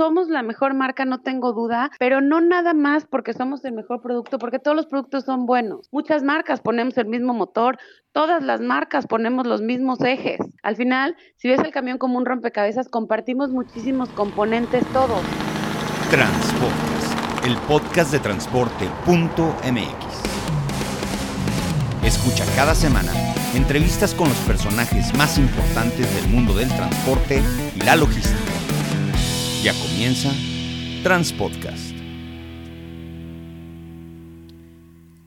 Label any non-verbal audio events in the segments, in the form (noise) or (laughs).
somos la mejor marca, no tengo duda, pero no nada más porque somos el mejor producto, porque todos los productos son buenos. Muchas marcas ponemos el mismo motor, todas las marcas ponemos los mismos ejes. Al final, si ves el camión como un rompecabezas, compartimos muchísimos componentes todos. Transportes, el podcast de transporte.mx. Escucha cada semana entrevistas con los personajes más importantes del mundo del transporte y la logística. Ya comienza Transpodcast.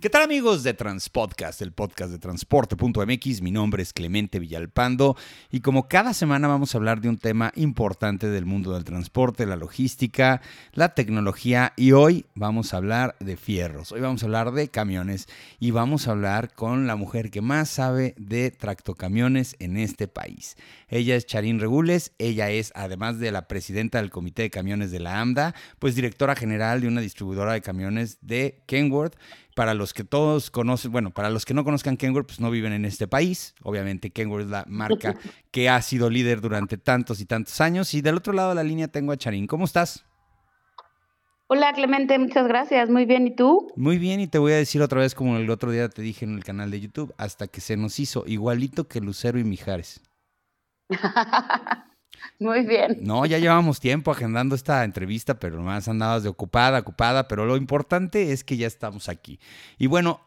¿Qué tal amigos de Transpodcast, el podcast de transporte.mx? Mi nombre es Clemente Villalpando y como cada semana vamos a hablar de un tema importante del mundo del transporte, la logística, la tecnología y hoy vamos a hablar de fierros, hoy vamos a hablar de camiones y vamos a hablar con la mujer que más sabe de tractocamiones en este país. Ella es Charín Regules, ella es además de la presidenta del Comité de Camiones de la AMDA, pues directora general de una distribuidora de camiones de Kenworth para los que todos conocen, bueno, para los que no conozcan Kenworth, pues no viven en este país. Obviamente Kenworth es la marca (laughs) que ha sido líder durante tantos y tantos años. Y del otro lado de la línea tengo a Charín. ¿Cómo estás? Hola Clemente, muchas gracias. Muy bien, ¿y tú? Muy bien, y te voy a decir otra vez como el otro día te dije en el canal de YouTube, hasta que se nos hizo igualito que Lucero y Mijares. (laughs) Muy bien. No, ya llevamos tiempo agendando esta entrevista, pero nomás andabas de ocupada, ocupada, pero lo importante es que ya estamos aquí. Y bueno,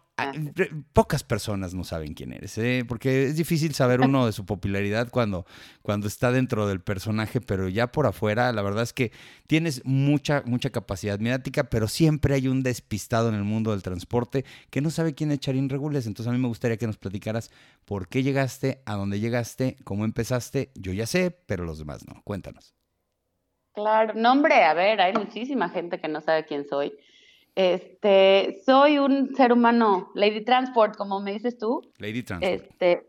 pocas personas no saben quién eres, ¿eh? porque es difícil saber uno de su popularidad cuando, cuando está dentro del personaje, pero ya por afuera, la verdad es que tienes mucha, mucha capacidad mediática, pero siempre hay un despistado en el mundo del transporte que no sabe quién es Charín Regules. Entonces a mí me gustaría que nos platicaras por qué llegaste, a dónde llegaste, cómo empezaste. Yo ya sé, pero los demás no. Cuéntanos. Claro, nombre, a ver, hay muchísima gente que no sabe quién soy. Este, soy un ser humano, Lady Transport, como me dices tú. Lady Transport. Este,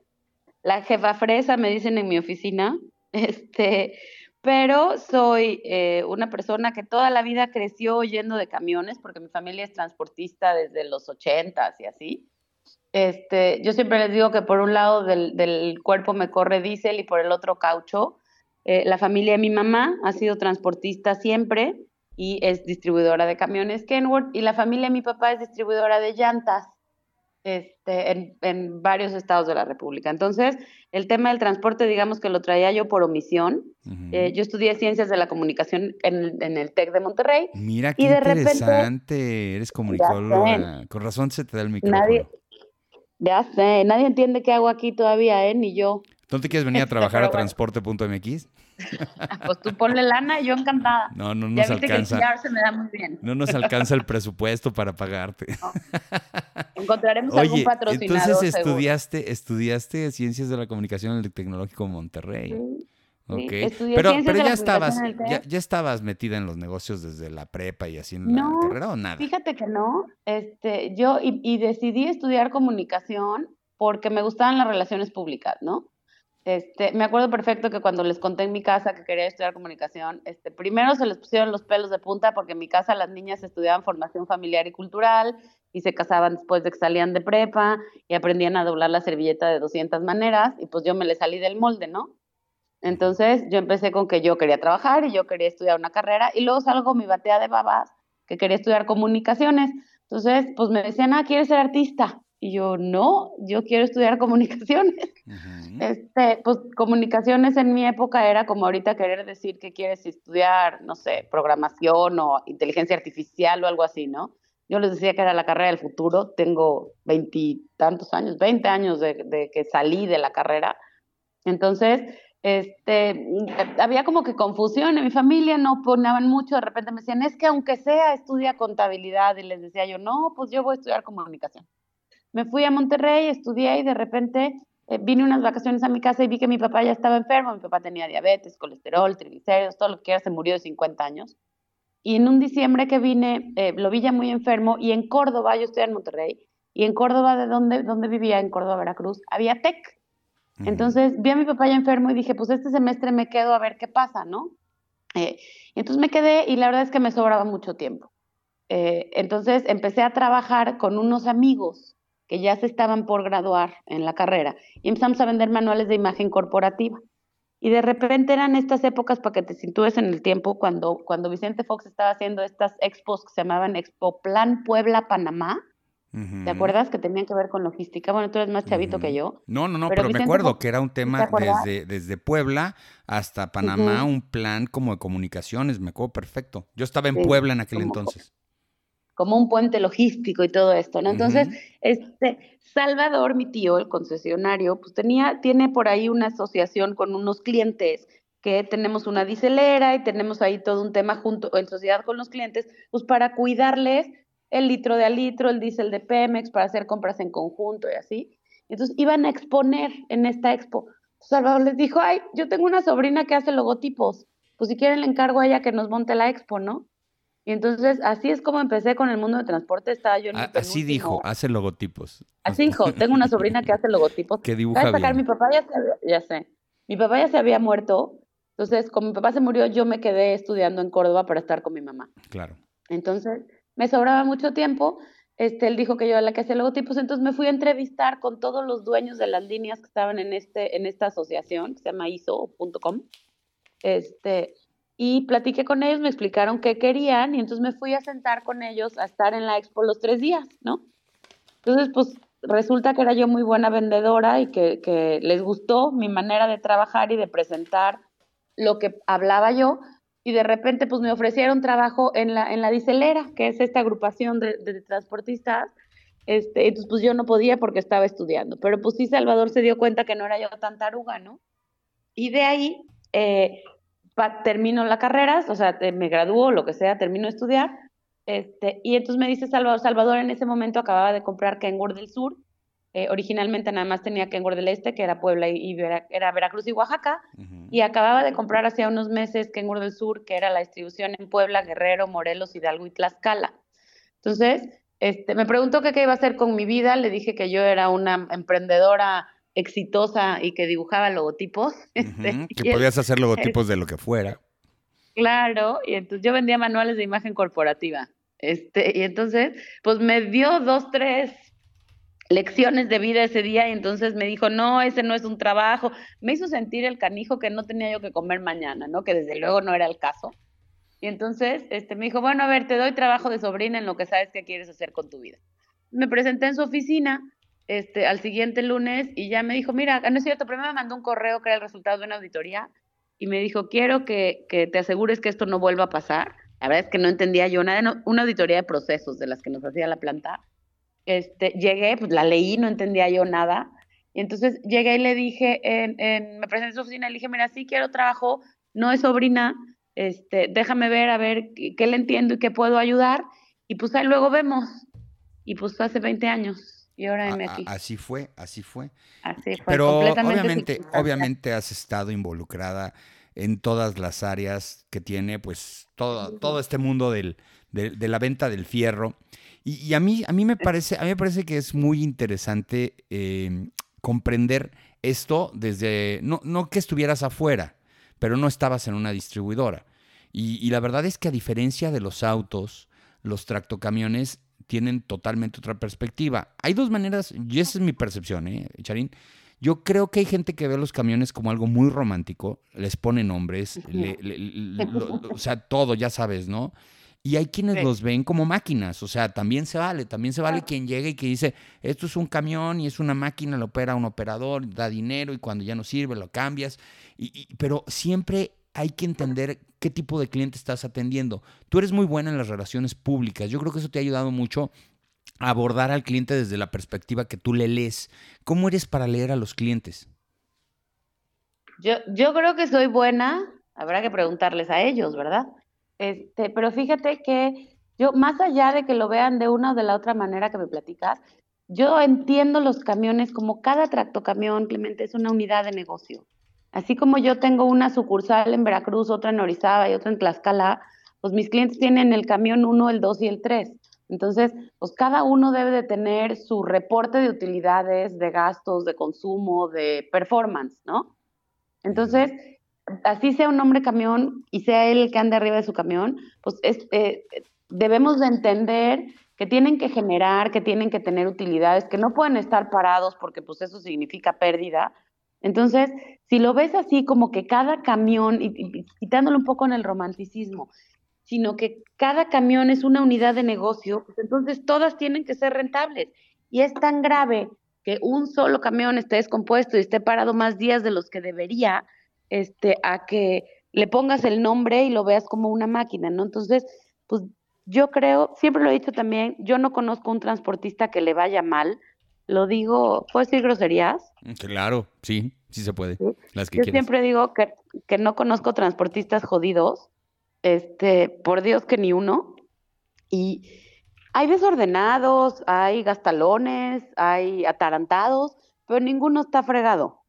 la jefa fresa me dicen en mi oficina. (laughs) Este, pero soy eh, una persona que toda la vida creció yendo de camiones, porque mi familia es transportista desde los ochentas y así. Este, yo siempre les digo que por un lado del, cuerpo me corre diésel y por el otro caucho. Eh, la familia de mi mamá ha sido transportista siempre y es distribuidora de camiones Kenworth y la familia de mi papá es distribuidora de llantas este, en, varios estados de la República. Entonces, el tema del transporte, digamos que lo traía yo por omisión. Eh, yo estudié ciencias de la comunicación en, el TEC de Monterrey. Mira qué interesante, eres comunicóloga. Con razón se te da el micrófono. Nadie, ya sé, nadie entiende qué hago aquí todavía, ¿eh? Ni yo. ¿Tú te quieres venir a (laughs) trabajar a transporte.mx? (laughs) pues tú ponle lana yo encantada. No, no nos alcanza. me da muy bien. No nos alcanza el presupuesto para pagarte. (laughs) Encontraremos algún patrocinador. Entonces estudiaste, estudiaste ciencias de la comunicación en el Tecnológico de Monterrey. Sí. pero, pero ya estabas, ya, estabas metida en los negocios desde la prepa y así en la carrera o nada. Fíjate que no. Este, yo y decidí estudiar comunicación porque me gustaban las relaciones públicas, ¿no? Este, me acuerdo perfecto que cuando les conté en mi casa que quería estudiar comunicación, este, primero se les pusieron los pelos de punta porque en mi casa las niñas estudiaban formación familiar y cultural y se casaban después de que salían de prepa y aprendían a doblar la servilleta de 200 maneras y pues yo me le salí del molde, ¿no? Entonces yo empecé con que yo quería trabajar y yo quería estudiar una carrera y luego salgo mi batea de babas que quería estudiar comunicaciones. Entonces, pues me decían, ah, ¿quieres ser artista? Y yo, no, yo quiero estudiar (laughs) comunicaciones. este, pues comunicaciones en mi época era como ahorita querer decir que quieres estudiar, no sé, programación o inteligencia artificial o algo así, ¿no? Yo les decía que era la carrera del futuro. Tengo veintitantos años, veinte años de, de, que salí de la carrera. Entonces, este, había como que confusión en mi familia, no ponían mucho, de repente me decían, es que aunque sea estudia contabilidad, y les decía yo, no, pues yo voy a estudiar comunicación. Me fui a Monterrey, estudié y de repente eh, vine unas vacaciones a mi casa y vi que mi papá ya estaba enfermo. Mi papá tenía diabetes, colesterol, triglicéridos, todo lo que era, se murió de 50 años. Y en un diciembre que vine, eh, lo vi ya muy enfermo y en Córdoba, yo estoy en Monterrey, y en Córdoba, de donde, donde vivía, en Córdoba, Veracruz, había TEC. Entonces vi a mi papá ya enfermo y dije, pues este semestre me quedo a ver qué pasa, ¿no? Eh, entonces me quedé y la verdad es que me sobraba mucho tiempo. entonces empecé a trabajar con unos amigos que ya se estaban por graduar en la carrera y empezamos a vender manuales de imagen corporativa. Y de repente eran estas épocas para que te sitúes en el tiempo cuando, cuando Vicente Fox estaba haciendo estas expos que se llamaban Expo Plan Puebla Panamá. ¿Te acuerdas que tenían que ver con logística? Bueno, tú eres más chavito que yo. No, no, no, pero, me acuerdo que era un tema desde, desde Puebla hasta Panamá, un plan como de comunicaciones, me acuerdo perfecto. Yo estaba en Puebla en aquel entonces como un puente logístico y todo esto, ¿no? Entonces, este, Salvador, mi tío, el concesionario, pues tenía, tiene por ahí una asociación con unos clientes que tenemos una dicelera y tenemos ahí todo un tema junto en sociedad con los clientes, pues para cuidarles el litro de a litro, el diésel de Pemex, para hacer compras en conjunto y así. Entonces iban a exponer en esta expo. Salvador les dijo, ay, yo tengo una sobrina que hace logotipos, pues si quieren le encargo a ella que nos monte la expo, ¿no? Y entonces así es como empecé con el mundo de transporte. Estaba yo en Así dijo, hace logotipos. Así dijo, tengo una sobrina que hace logotipos. Que dibuja bien. Mi papá ya, se, ya sé, mi papá ya se había muerto. Entonces, como mi papá se murió, yo me quedé estudiando en Córdoba para estar con mi mamá. Claro. Entonces, me sobraba mucho tiempo. Este, él dijo que yo era la que hacía logotipos, entonces me fui a entrevistar con todos los dueños de las líneas que estaban en, este, en esta asociación, que se llama ISO.com. Este, y platiqué con ellos, me explicaron qué querían y entonces me fui a sentar con ellos a estar en la expo los tres días, ¿no? Entonces, pues resulta que era yo muy buena vendedora y que, que les gustó mi manera de trabajar y de presentar lo que hablaba yo y de repente pues me ofrecieron trabajo en la, en la dicelera, que es esta agrupación de, de, transportistas, este, entonces pues yo no podía porque estaba estudiando, pero pues sí Salvador se dio cuenta que no era yo tan taruga, ¿no? Y de ahí eh, termino la carrera, o sea, me gradúo, lo que sea, termino de estudiar, este, y entonces me dice Salvador, Salvador en ese momento acababa de comprar Kengur del Sur, eh, originalmente nada más tenía Kengur del Este, que era Puebla y, era Veracruz y Oaxaca, y acababa de comprar hacía unos meses Kengur del Sur, que era la distribución en Puebla, Guerrero, Morelos, Hidalgo y Tlaxcala. Entonces, este, me preguntó qué iba a hacer con mi vida, le dije que yo era una emprendedora exitosa y que dibujaba logotipos. (laughs) Este, que podías hacer logotipos de lo que fuera. Claro, y entonces yo vendía manuales de imagen corporativa. Este, y entonces, pues me dio dos, tres lecciones de vida ese día y entonces me dijo, no, ese no es un trabajo. Me hizo sentir el canijo que no tenía yo que comer mañana, ¿no? Que desde luego no era el caso. Y entonces este, me dijo, bueno, a ver, te doy trabajo de sobrina en lo que sabes que quieres hacer con tu vida. Me presenté en su oficina este, al siguiente lunes y ya me dijo, mira, no es cierto, primero me mandó un correo que era el resultado de una auditoría y me dijo, quiero que, que te asegures que esto no vuelva a pasar. La verdad es que no entendía yo nada, una auditoría de procesos de las que nos hacía la planta. Este, llegué, pues la leí, no entendía yo nada. Y entonces llegué y le dije, en, en, me presenté en su oficina y le dije, mira, sí quiero trabajo, no es sobrina, este, déjame ver, a ver qué, le entiendo y qué puedo ayudar. Y pues ahí luego vemos. Y pues hace 20 años. Y ahora aquí. así fue, así fue. Así fue. Pero obviamente, obviamente has estado involucrada en todas las áreas que tiene, pues, todo, todo este mundo del, de, la venta del fierro. Y, a, mí, a, mí me parece, a mí me parece que es muy interesante em, comprender esto desde, no, no que estuvieras afuera, pero no estabas en una distribuidora. Y, y la verdad es que a diferencia de los autos, los tractocamiones tienen totalmente otra perspectiva. Hay dos maneras, y esa es mi percepción, ¿eh, Charín? Yo creo que hay gente que ve los camiones como algo muy romántico, les pone nombres, o sea, todo, ya sabes, ¿no? Y hay quienes los ven como máquinas, o sea, también se vale, también se vale quien llega y que dice, esto es un camión y es una máquina, lo opera un operador, da dinero y cuando ya no sirve lo cambias, y, pero siempre hay que entender qué tipo de cliente estás atendiendo. Tú eres muy buena en las relaciones públicas. Yo creo que eso te ha ayudado mucho a abordar al cliente desde la perspectiva que tú le lees. ¿Cómo eres para leer a los clientes? Yo, yo creo que soy buena, habrá que preguntarles a ellos, ¿verdad? Este, pero fíjate que yo, más allá de que lo vean de una o de la otra manera que me platicas, yo entiendo los camiones como cada tractocamión, Clemente, es una unidad de negocio. Así como yo tengo una sucursal en Veracruz, otra en Orizaba y otra en Tlaxcala, pues mis clientes tienen el camión 1, el 2 y el 3. Entonces, pues cada uno debe de tener su reporte de utilidades, de gastos, de consumo, de performance, ¿no? Entonces, así sea un hombre camión y sea él el que ande arriba de su camión, pues eh, debemos de entender que tienen que generar, que tienen que tener utilidades, que no pueden estar parados porque pues eso significa pérdida, Entonces, si lo ves así como que cada camión, y, quitándolo un poco en el romanticismo, sino que cada camión es una unidad de negocio, pues entonces todas tienen que ser rentables. Y es tan grave que un solo camión esté descompuesto y esté parado más días de los que debería, este, a que le pongas el nombre y lo veas como una máquina, ¿no? Entonces, pues yo creo, siempre lo he dicho también, yo no conozco un transportista que le vaya mal. Lo digo, ¿puedo decir groserías? Mm, claro, sí, sí se puede. Las que yo siempre digo que, que no conozco transportistas jodidos. Este, por Dios que ni uno. Y hay desordenados, hay gastalones, hay atarantados, pero ninguno está fregado.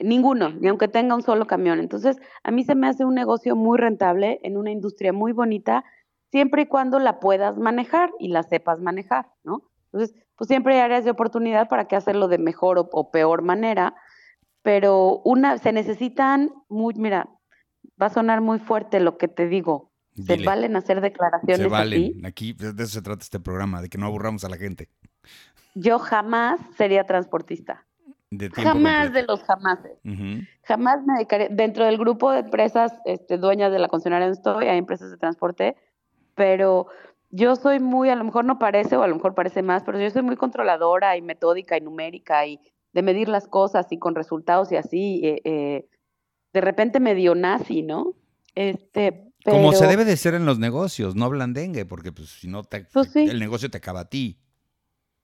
Ninguno, ni aunque tenga un solo camión. Entonces, a mí se me hace un negocio muy rentable en una industria muy bonita siempre y cuando la puedas manejar y la sepas manejar, ¿no? Entonces, pues siempre hay áreas de oportunidad para que hacerlo de mejor o, peor manera, pero una, se necesitan muy, mira, va a sonar muy fuerte lo que te digo. Se valen hacer declaraciones. Se valen. Aquí de eso se trata este programa, de que no aburramos a la gente. Yo jamás sería transportista. jamás de los jamás. Jamás me dedicaría. Dentro del grupo de empresas este, dueñas de la concesionaria donde estoy, hay empresas de transporte pero yo soy muy, a lo mejor no parece o a lo mejor parece más, pero yo soy muy controladora y metódica y numérica y de medir las cosas y con resultados y así, eh, eh, de repente medio nazi, ¿no? Este, Como se debe de ser en los negocios, no blandengue, porque pues si no, pues el negocio te acaba a ti.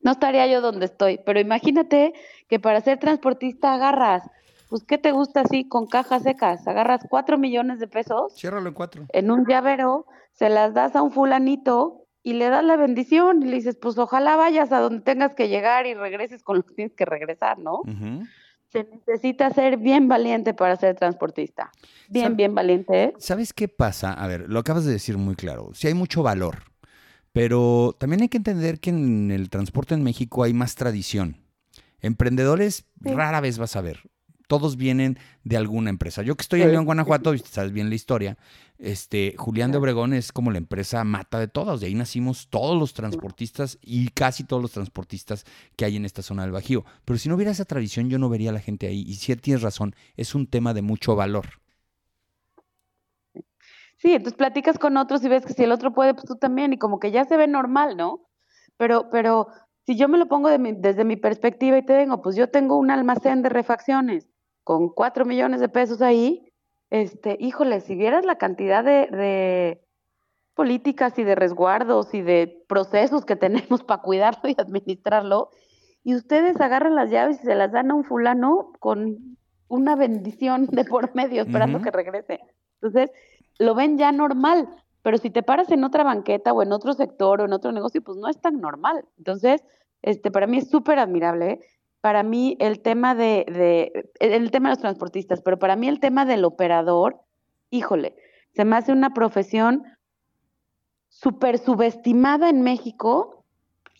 No estaría yo donde estoy, pero imagínate que para ser transportista agarras pues, ¿qué te gusta así con cajas secas? Agarras cuatro millones de pesos. Ciérralo en cuatro. En un llavero, se las das a un fulanito y le das la bendición y le dices, pues ojalá vayas a donde tengas que llegar y regreses con lo que tienes que regresar, ¿no? Se necesita ser bien valiente para ser transportista. Bien, bien valiente. ¿eh? ¿Sabes qué pasa? A ver, lo acabas de decir muy claro. Sí hay mucho valor, pero también hay que entender que en el transporte en México hay más tradición. Emprendedores rara vez vas a ver todos vienen de alguna empresa. Yo que estoy en León, Guanajuato, y sabes bien la historia, este, Julián de Obregón es como la empresa mata de todos. De ahí nacimos todos los transportistas y casi todos los transportistas que hay en esta zona del Bajío. Pero si no hubiera esa tradición, yo no vería a la gente ahí. Y si tienes razón, es un tema de mucho valor. Sí, entonces platicas con otros y ves que si el otro puede, pues tú también. Y como que ya se ve normal, ¿no? Pero, pero si yo me lo pongo desde mi perspectiva y te digo, pues yo tengo un almacén de refacciones con cuatro millones de pesos ahí, este, híjole, si vieras la cantidad de, políticas y de resguardos y de procesos que (laughs) tenemos para cuidarlo y administrarlo, y ustedes agarran las llaves y se las dan a un fulano con una bendición (laughs) de por medio esperando que regrese. Entonces, lo ven ya normal, pero si te paras en otra banqueta o en otro sector o en otro negocio, pues no es tan normal. Entonces, este, para mí es súper admirable para mí el tema de, el tema de los transportistas, pero para mí el tema del operador, híjole, se me hace una profesión súper subestimada en México.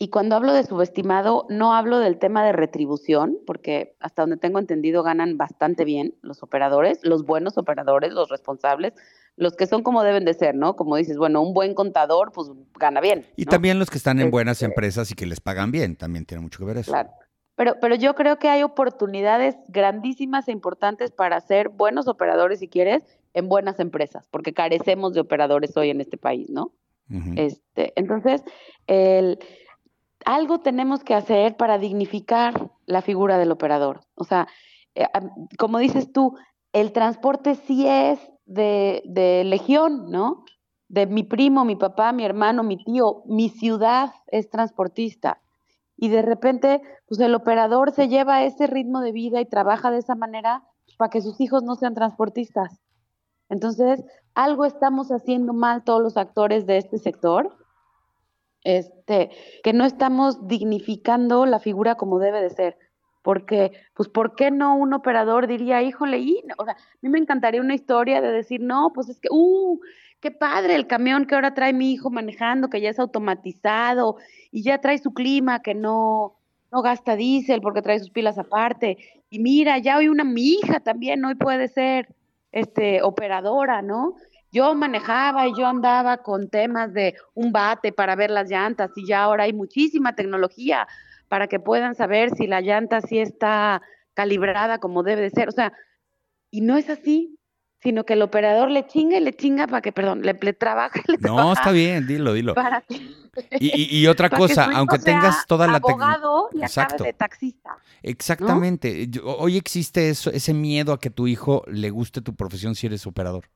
Y cuando hablo de subestimado, no hablo del tema de retribución, porque hasta donde tengo entendido ganan bastante bien los operadores, los buenos operadores, los responsables, los que son como deben de ser, ¿no? Como dices, bueno, un buen contador, pues gana bien. Y también los que están en buenas este empresas y que les pagan bien, también tiene mucho que ver eso. Claro. Pero, pero yo creo que hay oportunidades grandísimas e importantes para ser buenos operadores, si quieres, en buenas empresas, porque carecemos de operadores hoy en este país, ¿no? este, entonces, el, algo tenemos que hacer para dignificar la figura del operador. O sea, eh, como dices tú, el transporte sí es de, de legión, ¿no? De mi primo, mi papá, mi hermano, mi tío, mi ciudad es transportista y de repente, pues el operador se lleva ese ritmo de vida y trabaja de esa manera para que sus hijos no sean transportistas. Entonces, algo estamos haciendo mal todos los actores de este sector, este, que no estamos dignificando la figura como debe de ser. Porque, pues, ¿por qué no un operador diría, híjole, y, o sea, a mí me encantaría una historia de decir, no, pues es que, uh, qué padre el camión que ahora trae mi hijo manejando, que ya es automatizado y ya trae su clima, que no, no gasta diésel porque trae sus pilas aparte. Y mira, ya hoy una mi hija también hoy puede ser este operadora, ¿no? Yo manejaba y yo andaba con temas de un bate para ver las llantas y ya ahora hay muchísima tecnología para que puedan saber si la llanta sí está calibrada como debe de ser. O sea, y no es así, sino que el operador le chinga y le chinga para que, perdón, le, le trabaja. (laughs) Le no, está bien, dilo, dilo. Para y, y, otra (laughs) cosa, aunque tengas toda la abogado y Exacto. de taxista. Exactamente. Hoy existe eso, ese miedo a que tu hijo le guste tu profesión si eres operador.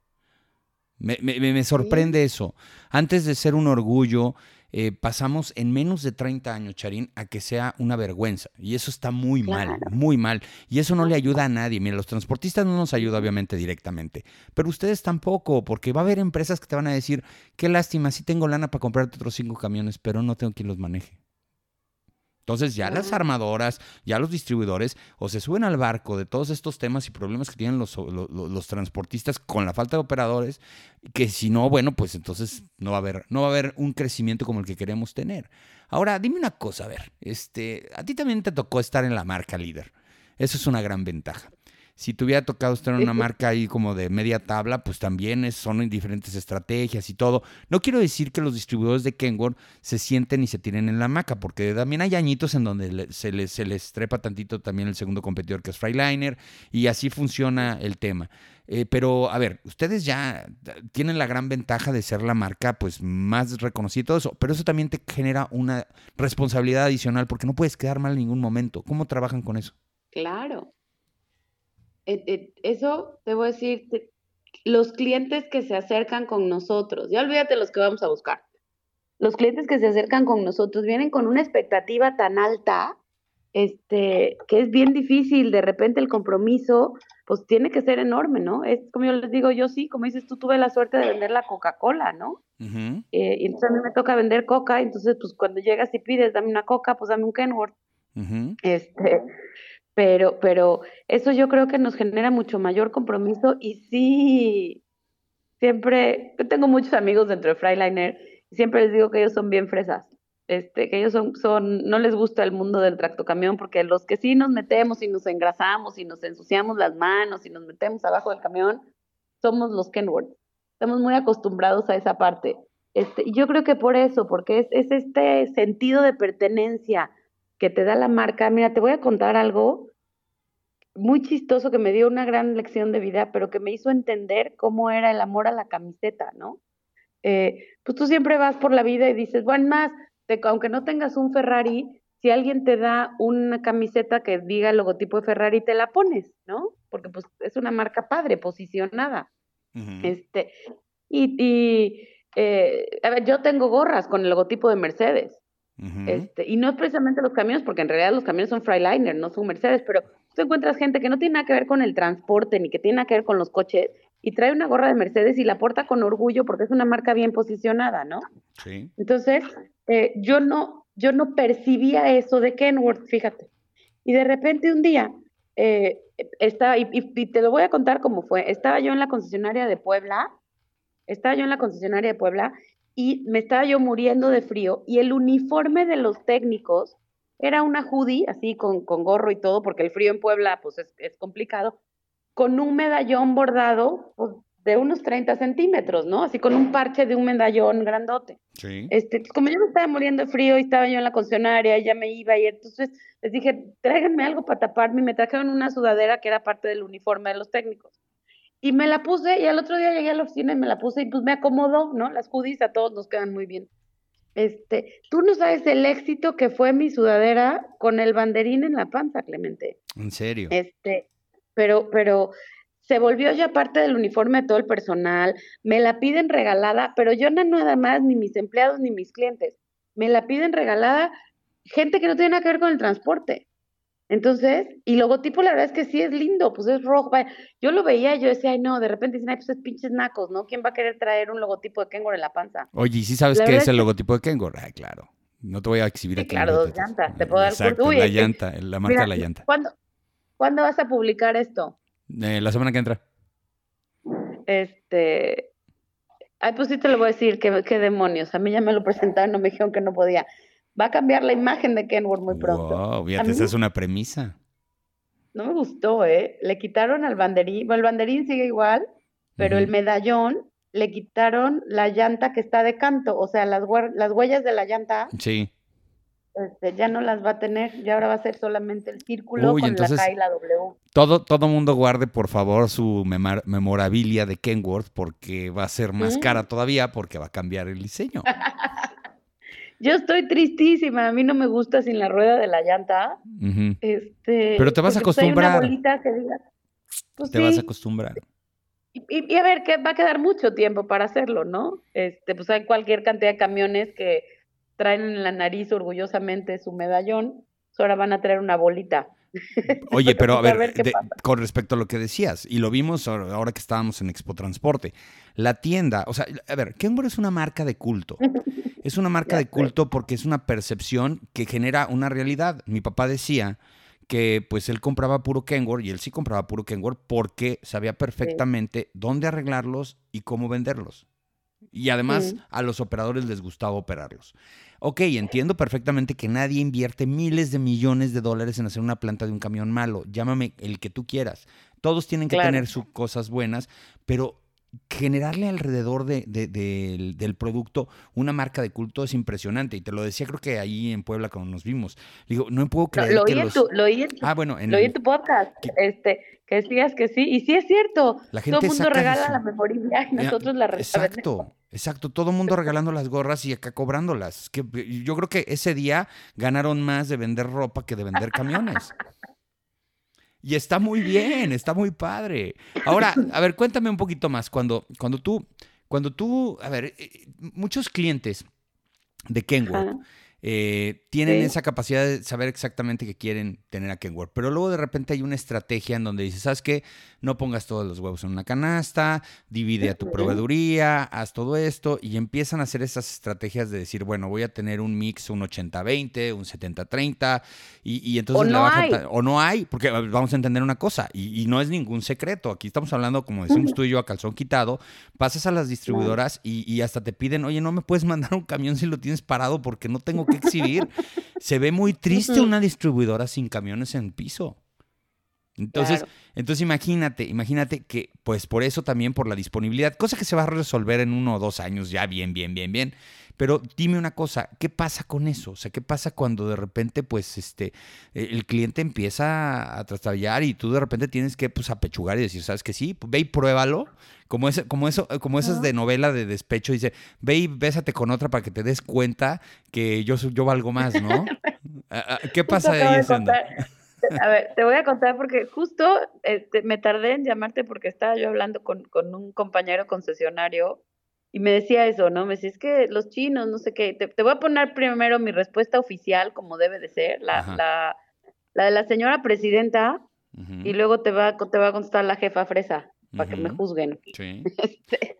Me, me, me sorprende eso. Antes de ser un orgullo, eh, pasamos en menos de 30 años, Charín, a que sea una vergüenza. Y eso está muy mal, muy mal. Y eso no le ayuda a nadie. Mira, los transportistas no nos ayudan obviamente directamente, pero ustedes tampoco, porque va a haber empresas que te van a decir, qué lástima, sí tengo lana para comprarte otros cinco camiones, pero no tengo quien los maneje. Entonces ya las armadoras, ya los distribuidores, o se suben al barco de todos estos temas y problemas que tienen los, los, transportistas con la falta de operadores, que si no, bueno, pues entonces no va a haber, no va a haber un crecimiento como el que queremos tener. Ahora, dime una cosa, a ver, este, a ti también te tocó estar en la marca líder. Eso es una gran ventaja. Si te hubiera tocado estar en una marca ahí como de media tabla, pues también son diferentes estrategias y todo. No quiero decir que los distribuidores de Kenworth se sienten y se tiren en la maca, porque también hay añitos en donde se, les, se les trepa tantito también el segundo competidor que es Freiliner y así funciona el tema. Eh, pero, a ver, ustedes ya tienen la gran ventaja de ser la marca pues más reconocida y todo eso, pero eso también te genera una responsabilidad adicional porque no puedes quedar mal en ningún momento. ¿Cómo trabajan con eso? Claro, eso te voy a decir, los clientes que se acercan con nosotros, ya olvídate los que vamos a buscar. Los clientes que se acercan con nosotros vienen con una expectativa tan alta, este, que es bien difícil, de repente el compromiso, pues tiene que ser enorme, ¿no? Es como yo les digo, yo sí, como dices tú, tuve la suerte de vender la Coca-Cola, ¿no? Eh, y entonces a mí me toca vender coca, entonces pues cuando llegas y pides, dame una coca, pues dame un Kenworth. Este, pero, pero eso yo creo que nos genera mucho mayor compromiso y sí, siempre, tengo muchos amigos dentro de Freiliner y siempre les digo que ellos son bien fresas, este, que ellos son, son, no les gusta el mundo del tractocamión porque los que sí nos metemos y nos engrasamos y nos ensuciamos las manos y nos metemos abajo del camión, somos los Kenworth. Estamos muy acostumbrados a esa parte. Este, yo creo que por eso, porque es, es este sentido de pertenencia, que te da la marca. Mira, te voy a contar algo muy chistoso que me dio una gran lección de vida, pero que me hizo entender cómo era el amor a la camiseta, ¿no? Eh, pues tú siempre vas por la vida y dices, bueno, más, aunque no tengas un Ferrari, si alguien te da una camiseta que diga el logotipo de Ferrari, te la pones, ¿no? Porque pues es una marca padre, posicionada. Este, y, y eh, a ver, yo tengo gorras con el logotipo de Mercedes este, y no es precisamente los camiones, porque en realidad los camiones son Freiliner, no son Mercedes, pero tú encuentras gente que no tiene nada que ver con el transporte ni que tiene nada que ver con los coches y trae una gorra de Mercedes y la porta con orgullo porque es una marca bien posicionada, ¿no? Sí. Entonces, eh, yo no, yo no percibía eso de Kenworth, fíjate. Y de repente un día eh, estaba, y, y, te lo voy a contar cómo fue. Estaba yo en la concesionaria de Puebla, estaba yo en la concesionaria de Puebla y me estaba yo muriendo de frío y el uniforme de los técnicos era una hoodie, así con, con gorro y todo, porque el frío en Puebla pues es, complicado, con un medallón bordado pues, de unos 30 centímetros, ¿no? Así con un parche de un medallón grandote. Sí. Este, pues, como yo me estaba muriendo de frío y estaba yo en la concesionaria, ya me iba y entonces les dije, tráiganme algo para taparme y me trajeron una sudadera que era parte del uniforme de los técnicos. Y me la puse y al otro día llegué a la oficina y me la puse y pues me acomodó, ¿no? Las hoodies a todos nos quedan muy bien. Este, tú no sabes el éxito que fue mi sudadera con el banderín en la panza, Clemente. ¿En serio? Este, pero, pero se volvió ya parte del uniforme de todo el personal, me la piden regalada, pero yo no nada más, ni mis empleados, ni mis clientes, me la piden regalada gente que no tiene nada que ver con el transporte. Entonces, y logotipo la verdad es que sí es lindo, pues es rojo. Yo lo veía y yo decía, ay no, de repente dicen, ay, pues es pinches nacos, ¿no? ¿Quién va a querer traer un logotipo de Kengor en la panza? Oye, ¿y sí sabes qué es el logotipo de Kengor? Ay, claro. No te voy a exhibir aquí. Claro, dos llantas. Te puedo dar Exacto, la llanta, la marca de la llanta. ¿cuándo, ¿Cuándo vas a publicar esto? Eh, la semana que entra. Este. Ay, pues sí te lo voy a decir, qué, qué demonios. A mí ya me lo presentaron, no me dijeron que no podía va a cambiar la imagen de Kenworth muy pronto. Wow, fíjate, esa es una premisa. No me gustó, ¿eh? Le quitaron al banderín, bueno, el banderín sigue igual, pero el medallón le quitaron la llanta que está de canto, o sea, las, las huellas de la llanta. Sí. este, ya no las va a tener, ya ahora va a ser solamente el círculo con la K y la W. Todo, todo mundo guarde, por favor, su memorabilia de Kenworth, porque va a ser más cara todavía, porque va a cambiar el diseño. (laughs) Yo estoy tristísima, a mí no me gusta sin la rueda de la llanta. este, Pero te vas a acostumbrar. Pues te vas a acostumbrar. Y, a ver, que va a quedar mucho tiempo para hacerlo, ¿no? Este, pues hay cualquier cantidad de camiones que traen en la nariz orgullosamente su medallón, pues ahora van a traer una bolita. (laughs) Oye, pero a ver, con respecto a lo que decías, y lo vimos ahora que estábamos en Expo Transporte, la tienda, o sea, a ver, Kenworth es una marca de culto. Es una (laughs) marca de culto porque es una percepción que genera una realidad. Mi papá decía que pues él compraba puro Kenworth y él sí compraba puro Kenworth porque sabía perfectamente dónde arreglarlos y cómo venderlos. Y además a los operadores les gustaba operarlos. Ok, entiendo perfectamente que nadie invierte miles de millones de dólares en hacer una planta de un camión malo. Llámame el que tú quieras. Todos tienen que tener sus cosas buenas, pero generarle alrededor de, del, producto una marca de culto es impresionante. Y te lo decía creo que ahí en Puebla cuando nos vimos. Digo, no puedo creer lo, que oí los... tu, lo oí en ah, bueno, lo oí en tu podcast, este, que decías que sí. Y sí es cierto. La gente Todo el mundo regala la memoria y nosotros la Exacto. Exacto, todo el mundo regalando las gorras y acá cobrándolas. Que yo creo que ese día ganaron más de vender ropa que de vender camiones. Y está muy bien, está muy padre. Ahora, a ver, cuéntame un poquito más. Cuando, cuando tú, cuando tú, a ver, eh, muchos clientes de Kenworth eh, tienen esa capacidad de saber exactamente qué quieren tener a Kenworth. Pero luego de repente hay una estrategia en donde dices, ¿sabes qué? No pongas todos los huevos en una canasta, divide a tu proveeduría, haz todo esto. Y empiezan a hacer esas estrategias de decir, bueno, voy a tener un mix, un 80-20, un 70-30. Y, entonces... O no hay. O no hay, porque vamos a entender una cosa. Y, no es ningún secreto. Aquí estamos hablando, como decimos tú y yo, a calzón quitado. Pasas a las distribuidoras y, y hasta te piden, oye, no me puedes mandar un camión si lo tienes parado porque no tengo que exhibir. (laughs) Se ve muy triste una distribuidora sin camiones en piso. Entonces, entonces imagínate, imagínate que, pues por eso también por la disponibilidad, cosa que se va a resolver en uno o dos años ya bien, bien, bien, bien. Pero dime una cosa, ¿qué pasa con eso? O sea, ¿qué pasa cuando de repente, pues, este, e, el cliente empieza a trastabillar y tú de repente tienes que, pues, apechugar y decir, ¿sabes que sí? Ve y pruébalo. Como, ese, como eso, como esas de novela de despecho, dice, ve y bésate con otra para que te des cuenta que yo, yo valgo más, ¿no? (laughs) ¿Qué pasa ahí, (laughs) A ver, te voy a contar porque justo este, me tardé en llamarte porque estaba yo hablando con, con un compañero concesionario y me decía eso, ¿no? Me decía, es que los chinos, no sé qué, te, voy a poner primero mi respuesta oficial, como debe de ser, la, la, la, de la señora presidenta, y luego te va, te va a contestar la jefa fresa, para que me juzguen. Sí. (laughs) Este,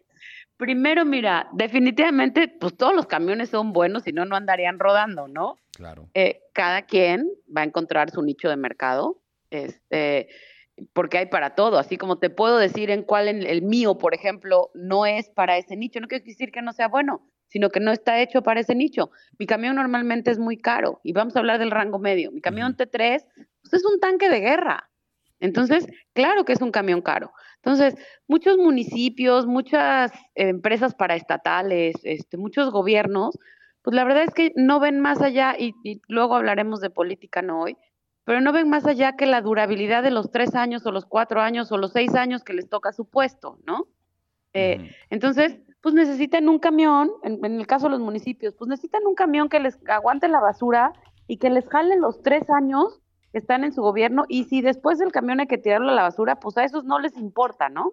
primero, mira, definitivamente, pues todos los camiones son buenos, si no, no andarían rodando, ¿no? Claro. Eh, cada quien va a encontrar su nicho de mercado. Este, porque hay para todo, así como te puedo decir en cuál el mío, por ejemplo, no es para ese nicho, no quiere decir que no sea bueno, sino que no está hecho para ese nicho. Mi camión normalmente es muy caro y vamos a hablar del rango medio. Mi camión T3 pues es un tanque de guerra. Entonces, claro que es un camión caro. Entonces, muchos municipios, muchas empresas paraestatales, este, muchos gobiernos, pues la verdad es que no ven más allá, y, y luego hablaremos de política no hoy, pero no ven más allá que la durabilidad de los tres años o los cuatro años o los seis años que les toca su puesto, ¿no? Eh, entonces, pues necesitan un camión, en, el caso de los municipios, pues necesitan un camión que les aguante la basura y que les jale los tres años que están en su gobierno y si después del camión hay que tirarlo a la basura, pues a esos no les importa, ¿no?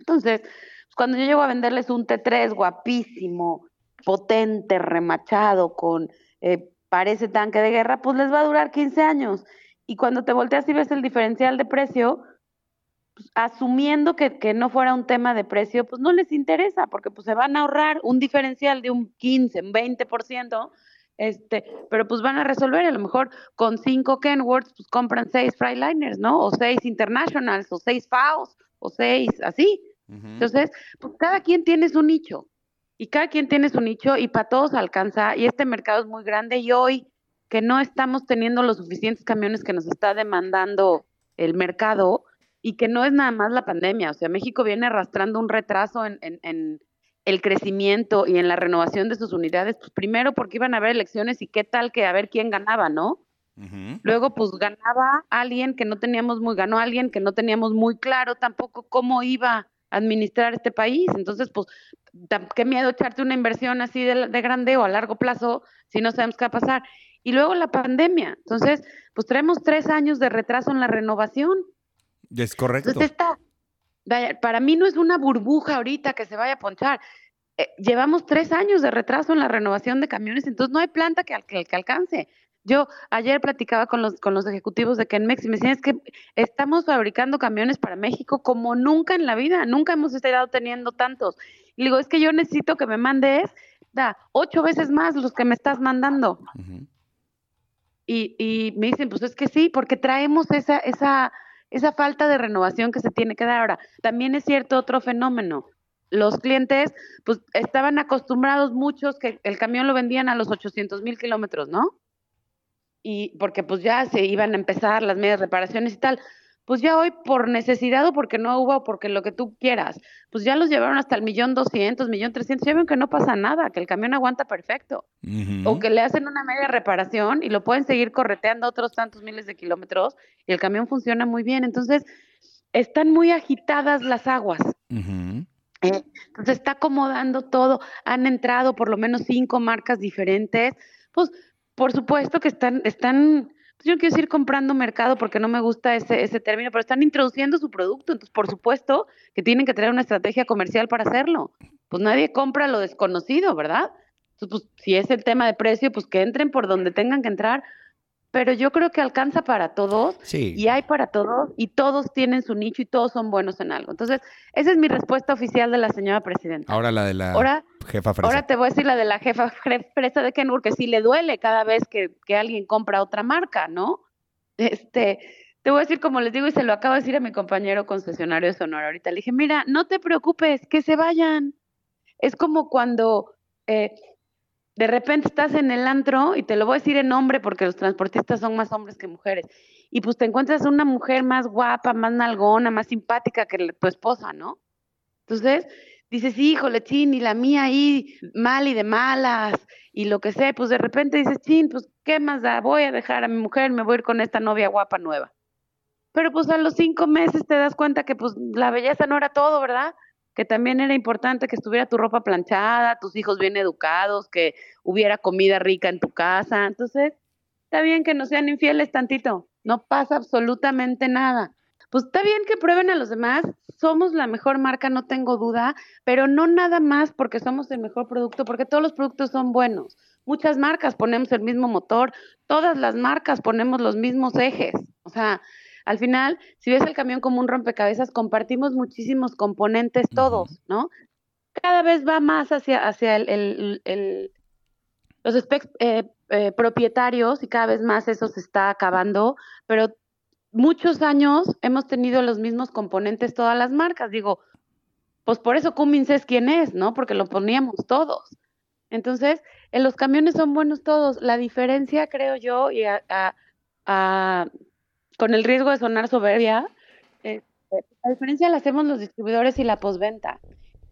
Entonces, pues cuando yo llego a venderles un T3 guapísimo, potente, remachado, con eh, parece tanque de guerra, pues les va a durar 15 años. Y cuando te volteas y ves el diferencial de precio, pues, asumiendo que, que, no fuera un tema de precio, pues no les interesa, porque pues se van a ahorrar un diferencial de un 15, un 20%, este, pero pues van a resolver, a lo mejor con cinco Kenworths, pues compran seis Freiliners, ¿no? O seis Internationals, o seis FAOs, o seis, así. Entonces, pues cada quien tiene su nicho y cada quien tiene su nicho y para todos alcanza y este mercado es muy grande y hoy que no estamos teniendo los suficientes camiones que nos está demandando el mercado y que no es nada más la pandemia, o sea, México viene arrastrando un retraso en, en, el crecimiento y en la renovación de sus unidades, pues primero porque iban a haber elecciones y qué tal que a ver quién ganaba, ¿no? Luego, pues ganaba alguien que no teníamos muy, ganó alguien que no teníamos muy claro tampoco cómo iba administrar este país. Entonces, pues, qué miedo echarte una inversión así de, de grande o a largo plazo si no sabemos qué va a pasar. Y luego la pandemia. Entonces, pues traemos tres años de retraso en la renovación. Es correcto. Entonces, esta, para mí no es una burbuja ahorita que se vaya a ponchar. Eh, llevamos tres años de retraso en la renovación de camiones, entonces no hay planta que, que, que alcance. Yo ayer platicaba con los, con los ejecutivos de Kenmex y me decían es que estamos fabricando camiones para México como nunca en la vida, nunca hemos estado teniendo tantos. Y digo, es que yo necesito que me mandes, da, ocho veces más los que me estás mandando. y, y me dicen, pues es que sí, porque traemos esa, esa, esa falta de renovación que se tiene que dar. Ahora, también es cierto otro fenómeno. Los clientes, pues estaban acostumbrados muchos que el camión lo vendían a los 800 mil kilómetros, ¿no? Y porque pues ya se iban a empezar las medias reparaciones y tal. Pues ya hoy por necesidad o porque no hubo, porque lo que tú quieras, pues ya los llevaron hasta el millón doscientos, millón trescientos, ya ven que no pasa nada, que el camión aguanta perfecto. O que le hacen una media reparación y lo pueden seguir correteando otros tantos miles de kilómetros y el camión funciona muy bien. Entonces, están muy agitadas las aguas. Eh, entonces está acomodando todo. Han entrado por lo menos cinco marcas diferentes. Pues por supuesto que están, están, pues, yo quiero decir comprando mercado porque no me gusta ese, ese término, pero están introduciendo su producto, entonces por supuesto que tienen que tener una estrategia comercial para hacerlo. Pues nadie compra lo desconocido, ¿verdad? Entonces, pues si es el tema de precio, pues que entren por donde tengan que entrar, pero yo creo que alcanza para todos y hay para todos y todos tienen su nicho y todos son buenos en algo. Entonces, esa es mi respuesta oficial de la señora presidenta. Ahora la de la jefa fresa. Ahora te voy a decir la de la jefa fresa de Kenur, que sí le duele cada vez que, que alguien compra otra marca, ¿no? Este, te voy a decir como les digo y se lo acabo de decir a mi compañero concesionario de Sonora ahorita. Le dije, mira, no te preocupes, que se vayan. Es como cuando... Eh, de repente estás en el antro, y te lo voy a decir en hombre porque los transportistas son más hombres que mujeres, y pues te encuentras una mujer más guapa, más nalgona, más simpática que tu esposa, ¿no? Entonces, dices, híjole, chin, y la mía ahí mal y de malas, y lo que sé, pues de repente dices, chin, pues, ¿qué más da? Voy a dejar a mi mujer, me voy a ir con esta novia guapa nueva. Pero pues a los cinco meses te das cuenta que pues la belleza no era todo, ¿verdad? Que también era importante que estuviera tu ropa planchada, tus hijos bien educados, que hubiera comida rica en tu casa. Entonces, está bien que no sean infieles tantito, no pasa absolutamente nada. Pues está bien que prueben a los demás, somos la mejor marca, no tengo duda, pero no nada más porque somos el mejor producto, porque todos los productos son buenos. Muchas marcas ponemos el mismo motor, todas las marcas ponemos los mismos ejes. O sea, al final, si ves el camión como un rompecabezas, compartimos muchísimos componentes todos, ¿no? Cada vez va más hacia, hacia el, el, los eh, eh, propietarios y cada vez más eso se está acabando, pero muchos años hemos tenido los mismos componentes todas las marcas. Digo, pues por eso Cummins es quien es, ¿no? Porque lo poníamos todos. Entonces, en los camiones son buenos todos. La diferencia, creo yo, y a, a con el riesgo de sonar soberbia, eh, la diferencia la hacemos los distribuidores y la posventa.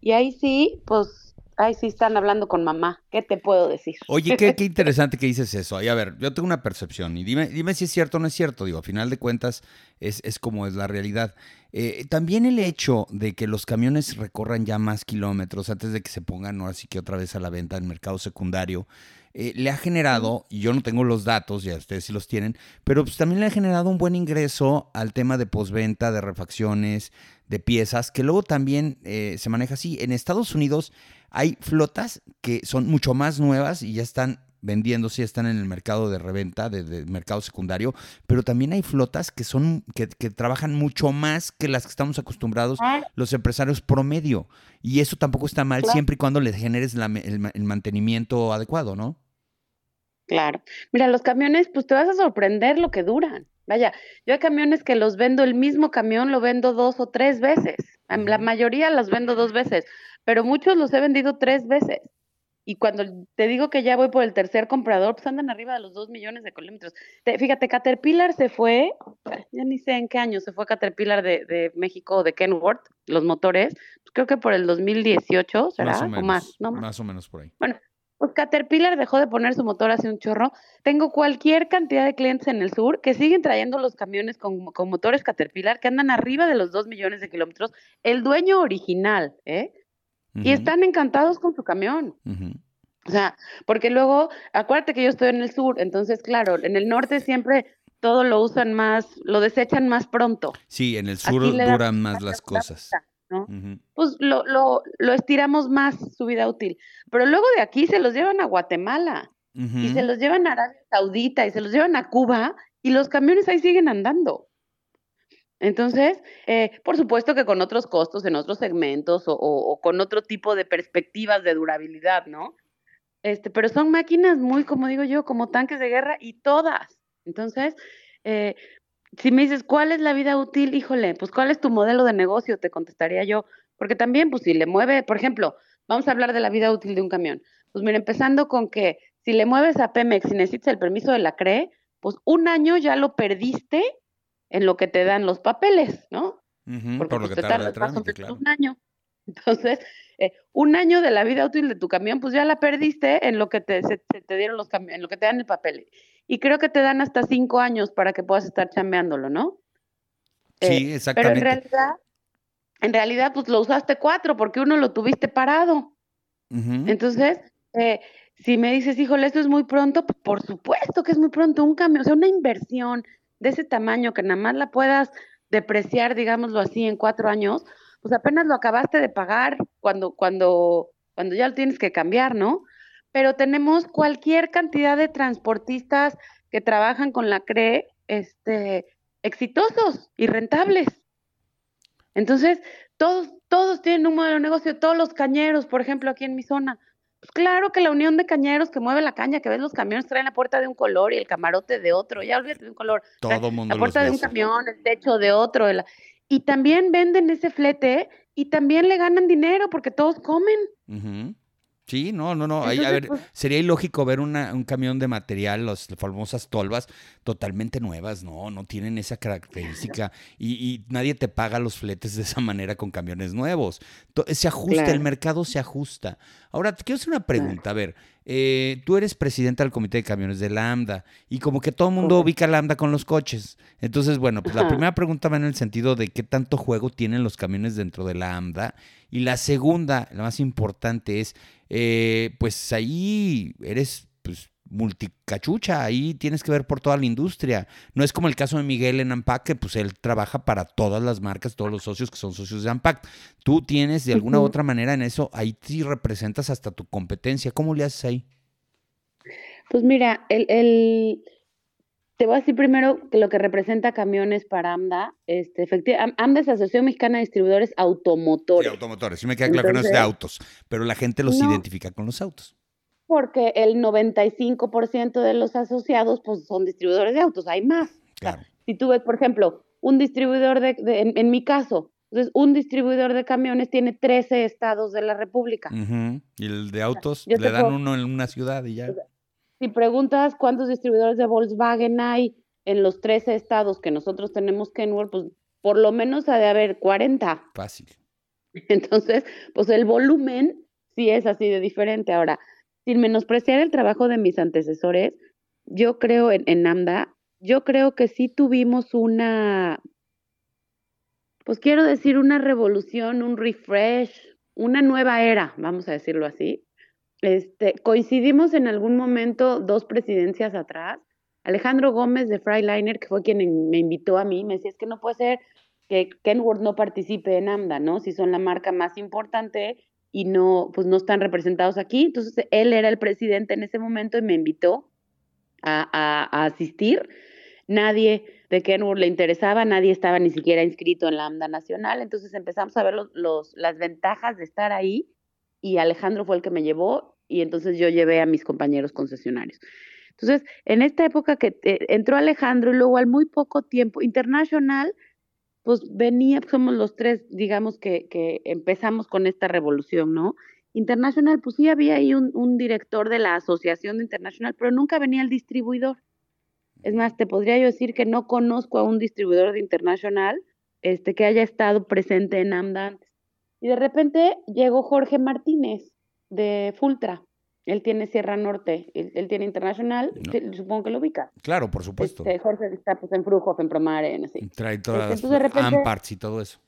Y ahí sí, pues, ahí sí están hablando con mamá. ¿Qué te puedo decir? Oye, qué, qué (laughs) interesante que dices eso. Y a ver, yo tengo una percepción y dime, dime si es cierto o no es cierto. Digo, a final de cuentas es, es como es la realidad. Eh, también el hecho de que los camiones recorran ya más kilómetros antes de que se pongan, ahora sí que otra vez a la venta en mercado secundario, eh, le ha generado, y yo no tengo los datos, ya ustedes sí los tienen, pero pues también le ha generado un buen ingreso al tema de posventa, de refacciones, de piezas, que luego también eh, se maneja así. En Estados Unidos hay flotas que son mucho más nuevas y ya están vendiéndose, ya están en el mercado de reventa, de, mercado secundario, pero también hay flotas que son, que, trabajan mucho más que las que estamos acostumbrados los empresarios promedio. Y eso tampoco está mal siempre y cuando les generes el, mantenimiento adecuado, ¿no? Claro. Mira, los camiones, pues te vas a sorprender lo que duran. Vaya, yo hay camiones que los vendo, el mismo camión lo vendo dos o tres veces. La mayoría los vendo dos veces, pero muchos los he vendido tres veces. y cuando te digo que ya voy por el tercer comprador, pues andan arriba de los 2 millones de kilómetros. fíjate, Caterpillar se fue, ya ni sé en qué año se fue Caterpillar de, de México, de Kenworth, los motores, pues creo que por el 2018, ¿será? Más o menos, más, ¿no? más o menos por ahí. Bueno, pues Caterpillar dejó de poner su motor hace un chorro. Tengo cualquier cantidad de clientes en el sur que siguen trayendo los camiones con, con motores Caterpillar que andan arriba de los 2 millones de kilómetros. El dueño original, ¿eh? Y están encantados con su camión. O sea, porque luego, acuérdate que yo estoy en el sur, entonces, claro, en el norte siempre todo lo usan más, lo desechan más pronto. Sí, en el sur duran más las cosas. ¿No? Pues lo, lo, lo, estiramos más su vida útil. Pero luego de aquí se los llevan a Guatemala y se los llevan a Arabia Saudita y se los llevan a Cuba y los camiones ahí siguen andando. Entonces, eh, por supuesto que con otros costos en otros segmentos o, con otro tipo de perspectivas de durabilidad, ¿no? Este, pero son máquinas muy, como digo yo, como tanques de guerra y todas. Entonces, eh, si me dices, ¿cuál es la vida útil? Híjole, pues ¿cuál es tu modelo de negocio? Te contestaría yo. Porque también, pues si le mueve, por ejemplo, vamos a hablar de la vida útil de un camión. Pues mira, empezando con que si le mueves a Pemex y necesitas el permiso de la CRE, pues un año ya lo perdiste en lo que te dan los papeles, ¿no? Porque por lo pues, que te tarda el trámite, claro. Un año. (laughs) Entonces, eh, un año de la vida útil de tu camión, pues ya la perdiste en lo que te, se, te dieron los en lo que te dan el papel. Y creo que te dan hasta cinco años para que puedas estar chambeándolo, ¿no? sí, exactamente. Eh, pero en realidad, en realidad, pues lo usaste cuatro porque uno lo tuviste parado. Entonces, eh, si me dices, híjole, esto es muy pronto, pues por supuesto que es muy pronto. Un camión, o sea, una inversión de ese tamaño que nada más la puedas depreciar, digámoslo así, en cuatro años, pues apenas lo acabaste de pagar cuando, cuando, cuando ya lo tienes que cambiar, ¿no? Pero tenemos cualquier cantidad de transportistas que trabajan con la CRE, este, exitosos y rentables. Entonces, todos, todos tienen un modelo de negocio, todos los cañeros, por ejemplo, aquí en mi zona, pues claro que la unión de cañeros que mueve la caña, que ves los camiones traen la puerta de un color y el camarote de otro, ya olvídate de un color. Todo mundo La puerta de un camión, el techo de otro. Y también venden ese flete y también le ganan dinero porque todos comen. Sí, no, no, no. a ver, pues sería ilógico ver una, un camión de material, las famosas tolvas, totalmente nuevas, no, no tienen esa característica y, y nadie te paga los fletes de esa manera con camiones nuevos. Se ajusta, el mercado se ajusta. Ahora, te quiero hacer una pregunta, a ver, eh, tú eres presidenta del comité de camiones de Lambda y como que todo el mundo ubica Lambda con los coches. Entonces, bueno, pues la primera pregunta va en el sentido de qué tanto juego tienen los camiones dentro de Lambda. Y la segunda, la más importante es, eh, pues ahí eres multicachucha, ahí tienes que ver por toda la industria. No es como el caso de Miguel en Ampac, que pues él trabaja para todas las marcas, todos los socios que son socios de Ampac. Tú tienes de alguna u otra manera en eso, ahí sí representas hasta tu competencia. ¿Cómo le haces ahí? Pues mira, el, te voy a decir primero que lo que representa camiones para AMDA, este, efectivamente, AMDA es Asociación Mexicana de Distribuidores Automotores. Sí, automotores, sí me queda claro que no es de autos, pero la gente los identifica con los autos porque el 95% de los asociados pues, son distribuidores de autos, hay más. si tú ves, por ejemplo, un distribuidor de, en, mi caso, entonces un distribuidor de camiones tiene 13 estados de la República. Y el de autos le dan uno en una ciudad y ya. Si preguntas cuántos distribuidores de Volkswagen hay en los 13 estados que nosotros tenemos Kenworth, pues por lo menos ha de haber 40. Fácil. (laughs) Entonces, pues el volumen sí es así de diferente. Ahora, sin menospreciar el trabajo de mis antecesores, yo creo en, en AMDA, yo creo que sí tuvimos una, pues quiero decir, una revolución, un refresh, una nueva era, vamos a decirlo así. Este, coincidimos en algún momento dos presidencias atrás. Alejandro Gómez de Freiliner, que fue quien me invitó a mí, me decía, es que no puede ser que Kenworth no participe en AMDA, ¿no? Si son la marca más importante y no, pues no están representados aquí. Entonces, él era el presidente en ese momento y me invitó a, asistir. Nadie de Kenwood le interesaba, nadie estaba ni siquiera inscrito en la AMDA Nacional. Entonces empezamos a ver los, las ventajas de estar ahí y Alejandro fue el que me llevó y entonces yo llevé a mis compañeros concesionarios. Entonces, en esta época que eh, entró Alejandro y luego al muy poco tiempo, Internacional pues venía, somos los tres, digamos, que, que empezamos con esta revolución, ¿no? International, pues sí había ahí un, un director de la asociación de International, pero nunca venía el distribuidor. Es más, te podría yo decir que no conozco a un distribuidor de International este, que haya estado presente en AMDA antes. Y de repente llegó Jorge Martínez de Fultra. Él tiene Sierra Norte, él, tiene Internacional, supongo que lo ubica. Claro, por supuesto. Este, Jorge está pues, en Frujo, en Promare, así. Trae todas este, las Amparts y todo eso.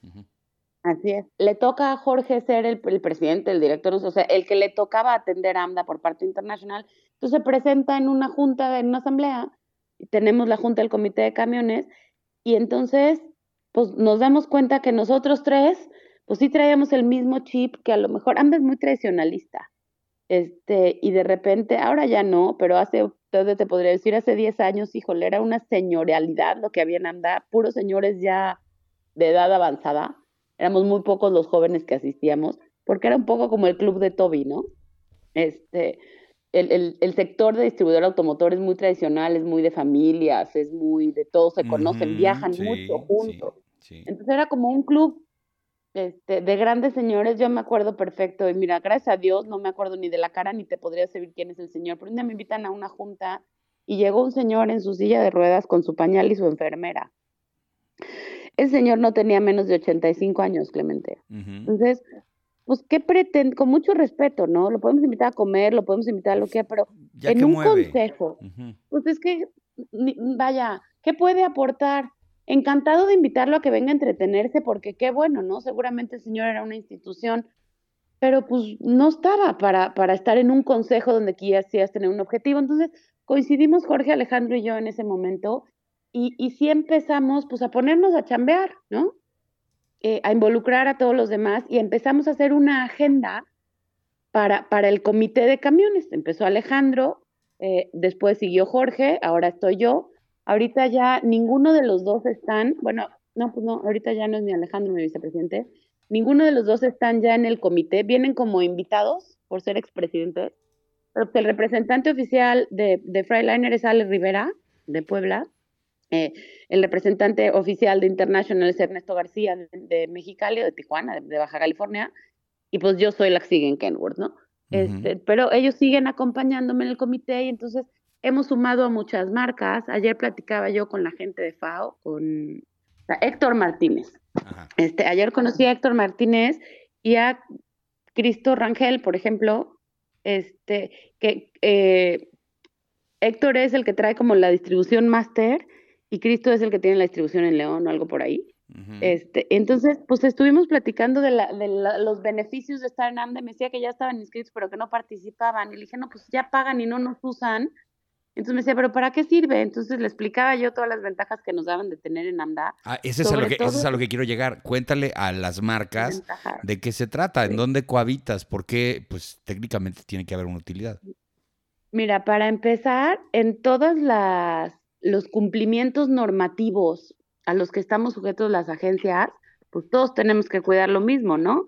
Así es. Le toca a Jorge ser el, presidente, el director, o sea, el que le tocaba atender a AMDA por parte internacional. Entonces se presenta en una junta, en una asamblea, y tenemos la junta del comité de camiones, y entonces, pues nos damos cuenta que nosotros tres pues sí traíamos el mismo chip que a lo mejor AMDA es muy tradicionalista. Este, y de repente, ahora ya no, pero hace, te podría decir, hace 10 años, híjole, era una señorialidad lo que había en AMDA, puros señores ya de edad avanzada. Éramos muy pocos los jóvenes que asistíamos, porque era un poco como el club de Toby, ¿no? Este, el, el, el, sector de distribuidor automotor es muy tradicional, es muy de familias, es muy de todos se conocen, viajan mucho juntos. Entonces era como un club este, de grandes señores, yo me acuerdo perfecto, y mira, gracias a Dios no me acuerdo ni de la cara ni te podría decir quién es el señor, pero un día me invitan a una junta y llegó un señor en su silla de ruedas con su pañal y su enfermera. Ese señor no tenía menos de 85 años, Clemente. Entonces, pues, ¿qué pretende? Con mucho respeto, ¿no? Lo podemos invitar a comer, lo podemos invitar a lo que pero en un consejo, pues es que, vaya, ¿qué puede aportar? Encantado de invitarlo a que venga a entretenerse porque qué bueno, ¿no? Seguramente el señor era una institución, pero pues no estaba para, para estar en un consejo donde quisieras tener un objetivo. Entonces coincidimos Jorge, Alejandro y yo en ese momento y, y sí empezamos pues a ponernos a chambear, ¿no? Eh, a involucrar a todos los demás y empezamos a hacer una agenda para, para el comité de camiones. Empezó Alejandro, eh, después siguió Jorge, ahora estoy yo Ahorita ya ninguno de los dos están, bueno, no, pues no, ahorita ya no es ni Alejandro, mi vicepresidente, ninguno de los dos están ya en el comité, vienen como invitados por ser expresidentes, pero el representante oficial de, de Freiliner es Ale Rivera, de Puebla, eh, el representante oficial de International es Ernesto García, de, Mexicali de Tijuana, de, Baja California, y pues yo soy la que sigue en Kenworth, ¿no? este, pero ellos siguen acompañándome en el comité y entonces hemos sumado a muchas marcas. Ayer platicaba yo con la gente de FAO, con Héctor Martínez. Este, ayer conocí a Héctor Martínez y a Cristo Rangel, por ejemplo, este, que eh, Héctor es el que trae como la distribución máster y Cristo es el que tiene la distribución en León o algo por ahí. este, entonces, pues estuvimos platicando de, los beneficios de estar en AMDA. Me decía que ya estaban inscritos, pero que no participaban. Y le dije, no, pues ya pagan y no nos usan. Entonces me decía, ¿pero para qué sirve? Entonces le explicaba yo todas las ventajas que nos daban de tener en AMDA. Ah, ese es, a lo que, ese es a lo que quiero llegar. Cuéntale a las marcas de qué se trata, en dónde cohabitas, por qué, pues técnicamente tiene que haber una utilidad. Mira, para empezar, en todos los cumplimientos normativos a los que estamos sujetos las agencias, pues todos tenemos que cuidar lo mismo, ¿no?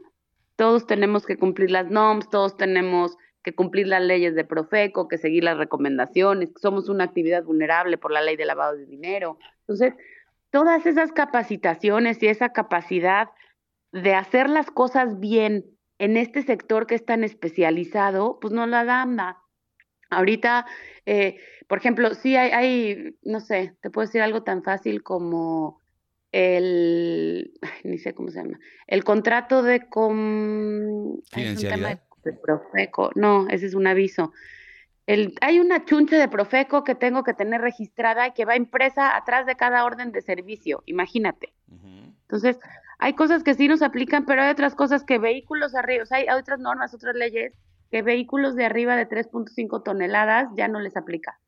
Todos tenemos que cumplir las normas, todos tenemos que cumplir las leyes de Profeco, que seguir las recomendaciones, que somos una actividad vulnerable por la ley de lavado de dinero. Entonces, todas esas capacitaciones y esa capacidad de hacer las cosas bien en este sector que es tan especializado, pues no la da Ahorita, eh, por ejemplo, sí hay, hay, no sé, te puedo decir algo tan fácil como el, ni sé cómo se llama, el contrato de con... De Profeco, no, ese es un aviso. El, hay una chunche de Profeco que tengo que tener registrada y que va impresa atrás de cada orden de servicio, imagínate. Entonces, hay cosas que sí nos aplican, pero hay otras cosas que vehículos arriba, o sea, hay otras normas, otras leyes que vehículos de arriba de 3.5 toneladas ya no les aplica.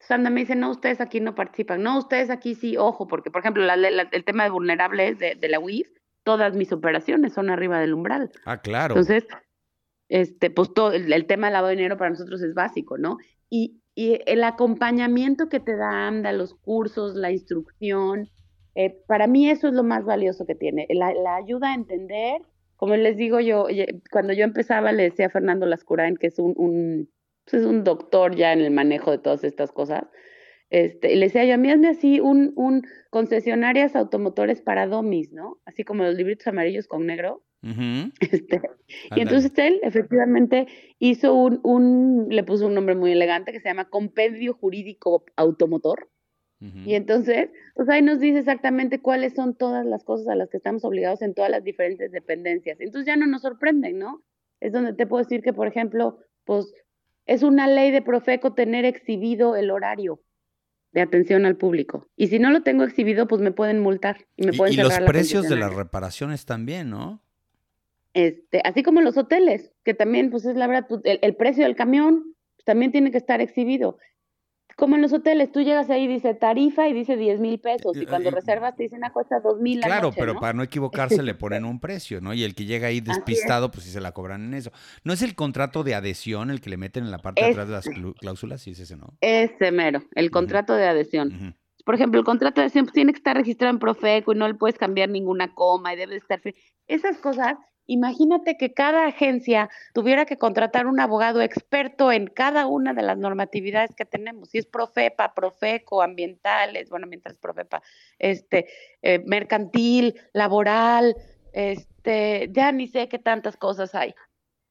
Sandra me dice, no, ustedes aquí no participan. No, ustedes aquí sí, ojo, porque, por ejemplo, el tema de vulnerables de, de la UIF, todas mis operaciones son arriba del umbral. Ah, claro. Entonces, este, pues el, tema del lavado de dinero para nosotros es básico, ¿no? Y, el acompañamiento que te da AMDA, los cursos, la instrucción, eh, para mí eso es lo más valioso que tiene, la, ayuda a entender, como les digo yo, cuando yo empezaba le decía a Fernando Lascurain, que es un, un, pues es un doctor ya en el manejo de todas estas cosas, este, y le decía yo, a mí así un, un concesionarias automotores para domis, ¿no? Así como los libritos amarillos con negro, (laughs) Este, y entonces él efectivamente hizo un, un, le puso un nombre muy elegante que se llama Compendio Jurídico Automotor. Y entonces, pues ahí nos dice exactamente cuáles son todas las cosas a las que estamos obligados en todas las diferentes dependencias. Entonces ya no nos sorprenden, ¿no? Es donde te puedo decir que, por ejemplo, pues es una ley de Profeco tener exhibido el horario de atención al público. Y si no lo tengo exhibido, pues me pueden multar y me pueden Y, y los precios de las reparaciones también, ¿no? Este, así como los hoteles, que también, pues es la verdad, pues, el, precio del camión pues, también tiene que estar exhibido. Como en los hoteles, tú llegas ahí y dice tarifa y dice 10 mil pesos. Y cuando reservas te dicen, ah, cuesta 2 mil Claro, pero para no equivocarse le ponen un precio, ¿no? Y el que llega ahí (laughs) despistado, pues sí se la cobran en eso. ¿No es el contrato de adhesión el que le meten en la parte de atrás de las cláusulas? Sí, es ese, ¿no? Ese mero, el contrato de adhesión. Por ejemplo, el contrato de adhesión pues, tiene que estar registrado en Profeco y no le puedes cambiar ninguna coma y debe estar... Esas cosas Imagínate que cada agencia tuviera que contratar un abogado experto en cada una de las normatividades que tenemos, si es Profepa, Profeco, ambientales, bueno, mientras Profepa, este, eh, mercantil, laboral, este, ya ni sé qué tantas cosas hay.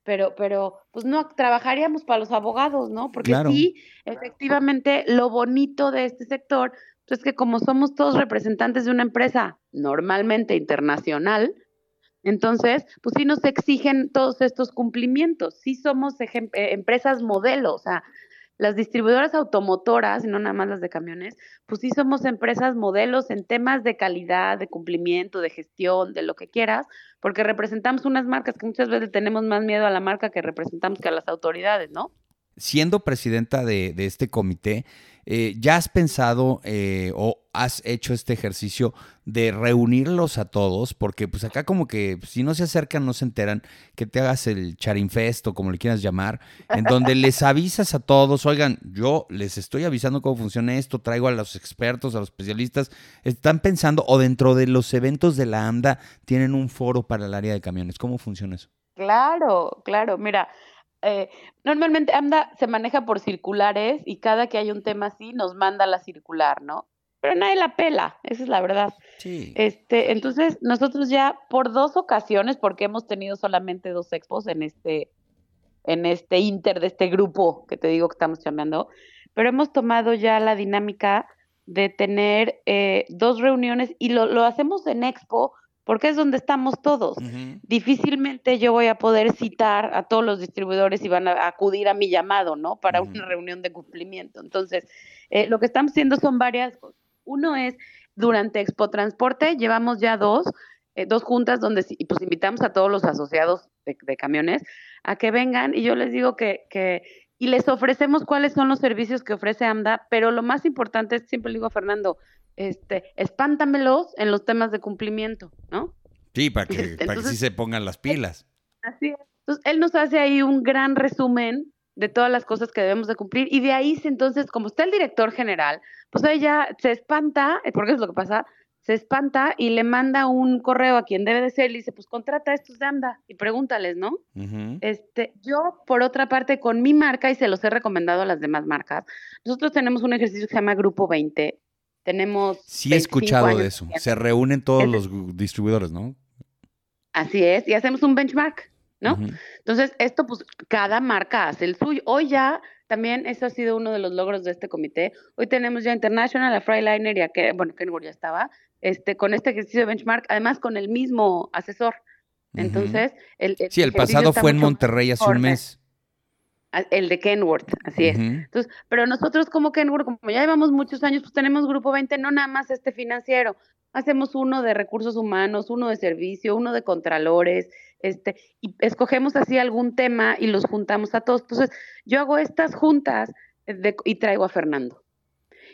Pero, pero, pues no, trabajaríamos para los abogados, ¿no? Porque sí, efectivamente, lo bonito de este sector pues, es que como somos todos representantes de una empresa normalmente internacional, entonces, pues sí nos exigen todos estos cumplimientos, sí somos eh, empresas modelo, o sea, las distribuidoras automotoras, y no nada más las de camiones, pues sí somos empresas modelos en temas de calidad, de cumplimiento, de gestión, de lo que quieras, porque representamos unas marcas que muchas veces tenemos más miedo a la marca que representamos que a las autoridades, ¿no? Siendo presidenta de, de este comité, eh, ¿Ya has pensado eh, o has hecho este ejercicio de reunirlos a todos? Porque pues acá como que si no se acercan no se enteran que te hagas el charinfest o como le quieras llamar, en donde les (laughs) avisas a todos, oigan, yo les estoy avisando cómo funciona esto, traigo a los expertos, a los especialistas, están pensando o dentro de los eventos de la AMDA tienen un foro para el área de camiones, ¿cómo funciona eso? Claro, claro, mira, eh, normalmente AMDA se maneja por circulares y cada que hay un tema así nos manda la circular, ¿no? Pero nadie la pela, esa es la verdad. Sí. Este, entonces, nosotros ya por dos ocasiones, porque hemos tenido solamente dos expos en este, en este inter de este grupo que te digo que estamos llamando, pero hemos tomado ya la dinámica de tener eh, dos reuniones y lo, lo hacemos en expo porque es donde estamos todos. Difícilmente yo voy a poder citar a todos los distribuidores y van a acudir a mi llamado, ¿no? Para una reunión de cumplimiento. Entonces, eh, lo que estamos haciendo son varias cosas. Uno es, durante Expo Transporte, llevamos ya dos, eh, dos juntas donde pues invitamos a todos los asociados de, camiones a que vengan y yo les digo que, que, y les ofrecemos cuáles son los servicios que ofrece AMDA, pero lo más importante es, siempre le digo a Fernando, este, espántamelos en los temas de cumplimiento, ¿no? Sí, para que, para que sí se pongan las pilas. Así es. Entonces, él nos hace ahí un gran resumen de todas las cosas que debemos de cumplir y de ahí, entonces, como está el director general, pues ahí ya se espanta, eh, porque es lo que pasa, se espanta y le manda un correo a quien debe de ser y dice, pues contrata a estos de AMDA y pregúntales, ¿no? este, yo, por otra parte, con mi marca, y se los he recomendado a las demás marcas, nosotros tenemos un ejercicio que se llama Grupo 20, tenemos. Sí, he escuchado de eso. Se reúnen todos los distribuidores, ¿no? Así es, y hacemos un benchmark, ¿no? Entonces, esto, pues, cada marca hace el suyo. Hoy ya, también, eso ha sido uno de los logros de este comité. Hoy tenemos ya International, a Freiliner y a que, bueno, Kenwood ya estaba, este, con este ejercicio de benchmark, además con el mismo asesor. Entonces, el, sí, el pasado fue en Monterrey hace un mes. El de Kenworth, así es. Entonces, pero nosotros como Kenworth, como ya llevamos muchos años, pues tenemos Grupo 20, no nada más este financiero. Hacemos uno de recursos humanos, uno de servicio, uno de contralores, este, y escogemos así algún tema y los juntamos a todos. Entonces, yo hago estas juntas y traigo a Fernando.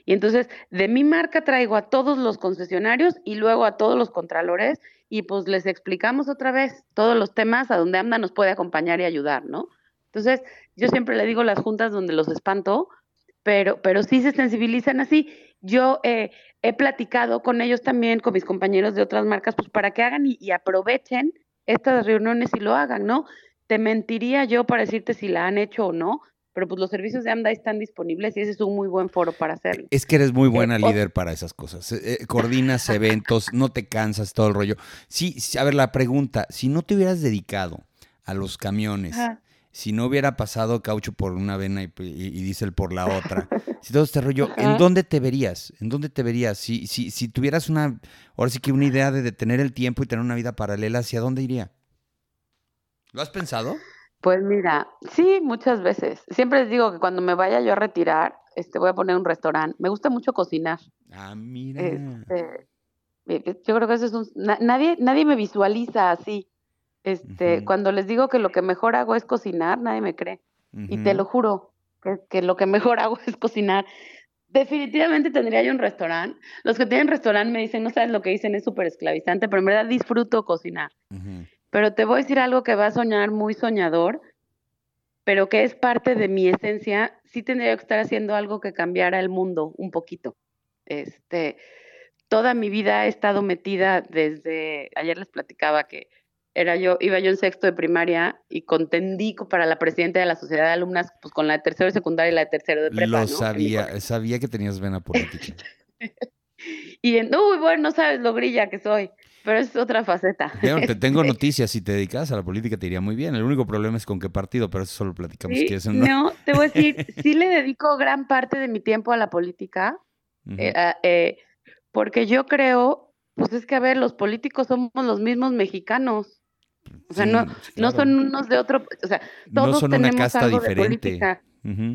Y entonces, de mi marca traigo a todos los concesionarios y luego a todos los contralores y pues les explicamos otra vez todos los temas a donde AMDA nos puede acompañar y ayudar, ¿no? Entonces, yo siempre le digo las juntas donde los espanto, pero, pero sí se sensibilizan así. Yo eh, he platicado con ellos también, con mis compañeros de otras marcas, pues para que hagan y, aprovechen estas reuniones y lo hagan, ¿no? Te mentiría yo para decirte si la han hecho o no, pero pues los servicios de AMDA están disponibles y ese es un muy buen foro para hacerlo. Es que eres muy buena líder para esas cosas. Eh, coordinas (laughs) eventos, no te cansas, todo el rollo. Sí, a ver, la pregunta, si no te hubieras dedicado a los camiones, si no hubiera pasado caucho por una vena y, diésel por la otra, (laughs) si todo este rollo, ¿en dónde te verías? ¿En dónde te verías? Si, si, si tuvieras una, ahora sí que una idea de detener el tiempo y tener una vida paralela, ¿hacia dónde iría? ¿Lo has pensado? Pues mira, sí, muchas veces. Siempre les digo que cuando me vaya yo a retirar, este, voy a poner un restaurante. Me gusta mucho cocinar. Ah, mira. Este, eh, yo creo que eso es un... nadie, nadie me visualiza así. Este, Cuando les digo que lo que mejor hago es cocinar, nadie me cree. Y te lo juro, que, que lo que mejor (laughs) hago es cocinar. Definitivamente tendría yo un restaurante. Los que tienen restaurante me dicen, no sabes lo que dicen, es súper esclavizante, pero en verdad disfruto cocinar. Pero te voy a decir algo que va a soñar muy soñador, pero que es parte de mi esencia. Sí tendría que estar haciendo algo que cambiara el mundo un poquito. Este, toda mi vida he estado metida desde, ayer les platicaba que era yo, iba yo en sexto de primaria y contendí para la presidenta de la sociedad de alumnas, pues con la de tercero de secundaria y la de tercero de prepa. Lo sabía, sabía que tenías vena política. (laughs) y en, uy, bueno, no sabes lo grilla que soy. Pero es otra faceta. te (laughs) tengo noticias. Si te dedicas a la política, te iría muy bien. El único problema es con qué partido, pero eso solo platicamos. que no? no, te voy a decir, (laughs) sí le dedico gran parte de mi tiempo a la política, eh, eh, porque yo creo, pues es que, a ver, los políticos somos los mismos mexicanos. O sea, no, no son unos de otro, o sea, todos tenemos algo de política.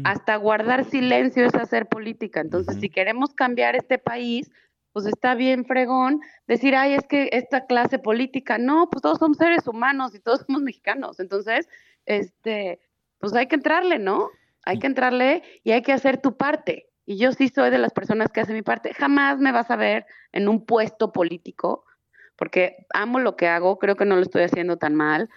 Hasta guardar silencio es hacer política. Entonces, si queremos cambiar este país, pues está bien fregón decir, ay, es que esta clase política, no, pues todos somos seres humanos y todos (laughs) somos mexicanos, entonces, este, pues hay que entrarle, ¿no? Hay que entrarle y hay que hacer tu parte. Y yo sí soy de las personas que hacen mi parte. Jamás me vas a ver en un puesto político, porque amo lo que hago, creo que no lo estoy haciendo tan mal.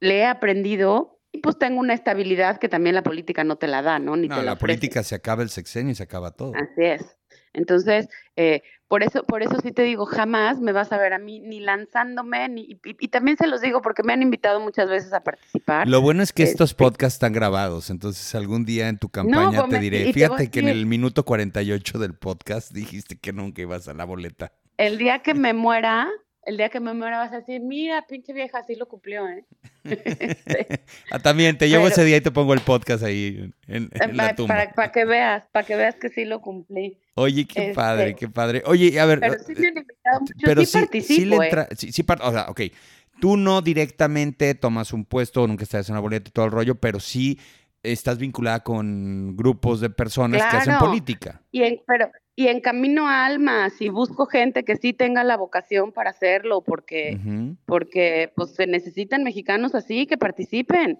Le he aprendido y pues tengo una estabilidad que también la política no te la da, ¿no? Ni no, la política se acaba el sexenio y se acaba todo. Así es. Entonces, eh, por eso, por eso sí te digo, jamás me vas a ver a mí ni lanzándome, ni, y, también se los digo porque me han invitado muchas veces a participar. Lo bueno es que estos este podcasts están grabados, entonces algún día en tu campaña te diré, fíjate que en el minuto 48 del podcast dijiste que nunca ibas a la boleta. El día que me muera, el día que me muera vas a decir, mira, pinche vieja, así lo cumplió, ¿eh? (laughs) ah, también, te llevo ese día y te pongo el podcast ahí en, la tumba. Para, que veas, para que veas que sí lo cumplí. Oye, qué este, padre, qué padre. Oye, a ver. Pero sí me han invitado mucho, pero sí, participo, ¿eh? sí, sí, o sea, ok. Tú no directamente tomas un puesto, nunca estás en una boleta y todo el rollo, pero sí estás vinculada con grupos de personas que hacen política. Y pero, y en camino a almas y busco gente que sí tenga la vocación para hacerlo porque porque pues se necesitan mexicanos así que participen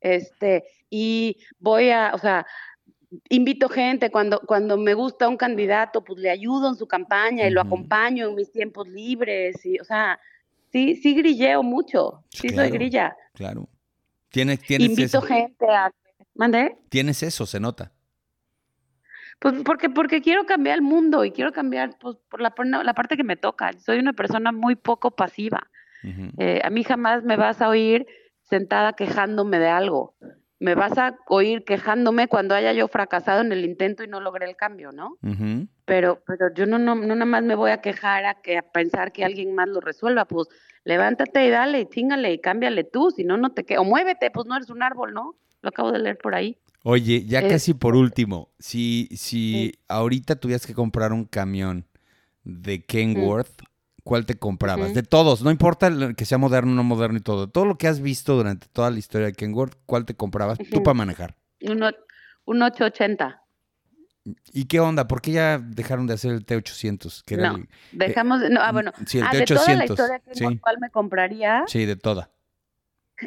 este y voy a o sea invito gente cuando cuando me gusta un candidato pues le ayudo en su campaña y lo acompaño en mis tiempos libres y o sea sí sí grilleo mucho sí, soy grilla. claro. Tienes tienes invito gente a ¿Mande? tienes eso se nota pues porque, porque quiero cambiar el mundo y quiero cambiar pues, por la, la parte que me toca. Soy una persona muy poco pasiva. Eh, a mí jamás me vas a oír sentada quejándome de algo. Me vas a oír quejándome cuando haya yo fracasado en el intento y no logré el cambio, ¿no? Pero, pero yo no, no, no nada más me voy a quejar a, que, a pensar que alguien más lo resuelva. Pues levántate y dale, y chingale y cámbiale tú, si no, no te quedo. O muévete, pues no eres un árbol, ¿no? Lo acabo de leer por ahí. Oye, ya casi por último, si, si ahorita tuvieras que comprar un camión de Kenworth, ¿cuál te comprabas? De todos, no importa que sea moderno o no moderno y todo. Todo lo que has visto durante toda la historia de Kenworth, ¿cuál te comprabas tú para manejar? Un, un 880. ¿Y qué onda? ¿Por qué ya dejaron de hacer el T800? Que no, dejamos, no, ah, bueno, sí, el ah, T800, de toda la historia sí. ¿cuál me compraría? Sí, de toda.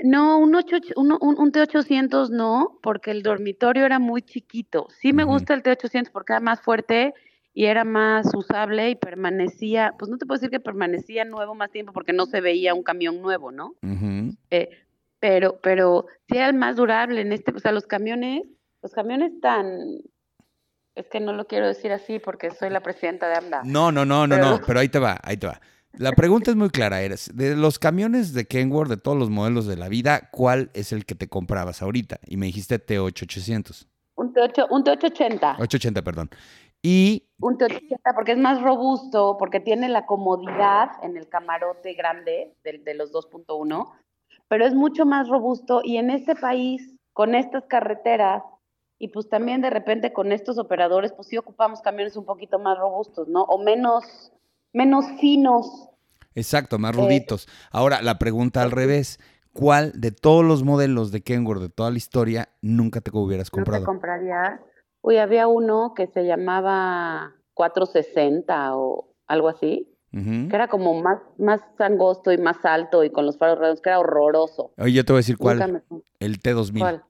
No, un, un, T800 no, porque el dormitorio era muy chiquito. Sí me gusta el T800 porque era más fuerte y era más usable y permanecía, pues no te puedo decir que permanecía nuevo más tiempo porque no se veía un camión nuevo, ¿no? Eh, pero, pero sí era el más durable en este, o sea, los camiones, los camiones tan, es que no lo quiero decir así porque soy la presidenta de AMDA. No, no, no, no, no, pero ahí te va, ahí te va. La pregunta es muy clara, eres de los camiones de Kenworth, de todos los modelos de la vida, ¿cuál es el que te comprabas ahorita? Y me dijiste T8800. T8, un T880. 880, perdón. Y Un T880 porque es más robusto, porque tiene la comodidad en el camarote grande de, de los 2.1, pero es mucho más robusto y en este país, con estas carreteras y pues también de repente con estos operadores, pues sí ocupamos camiones un poquito más robustos, ¿no? O menos, menos finos. exacto, más Eh, ruditos. Ahora, la pregunta al revés. ¿Cuál de todos los modelos de Kenworth de toda la historia nunca te hubieras ¿No te comprado? compraría? Uy, había uno que se llamaba 460 o algo así, que era como más, más angosto y más alto y con los faros redondos, que era horroroso. Oye, yo te voy a decir cuál. Me- El T2000. ¿Cuál?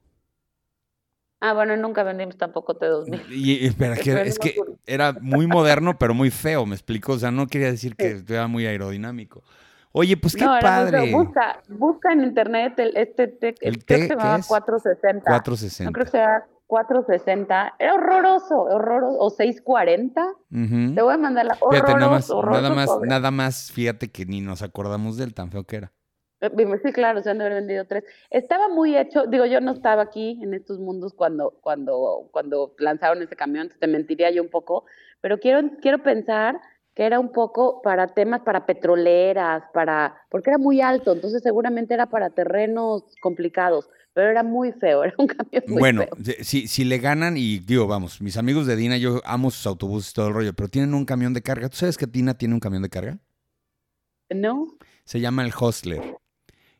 Ah, bueno, nunca vendimos tampoco T2000. Y, espera, que, es que era muy moderno, pero muy feo, me explico. O sea, no quería decir que era muy aerodinámico. Oye, pues qué no, padre. Busca, busca en internet el, este T, ¿El creo T que se llamaba es? 460. 460. No creo que sea 460. Era horroroso, horroroso. O 640. Ujú. Te voy a mandar la horroroso, Fíjate, nada más, horroroso nada más, nada más, fíjate que ni nos acordamos del tan feo que era. Eh, Sí, claro, se han de haber vendido tres. Estaba muy hecho, digo, yo no estaba aquí en estos mundos cuando, cuando, cuando lanzaron ese camión, te mentiría yo un poco, pero quiero, quiero pensar que era un poco para temas, para petroleras, para, porque era muy alto, entonces seguramente era para terrenos complicados, pero era muy feo, (laughs) era un camión muy Bueno, feo. si, si le ganan, y digo, vamos, mis amigos de Dina, yo amo sus autobuses y todo el rollo, pero tienen un camión de carga. ¿Tú sabes que Dina tiene un camión de carga? ¿No? Se llama el Hostler.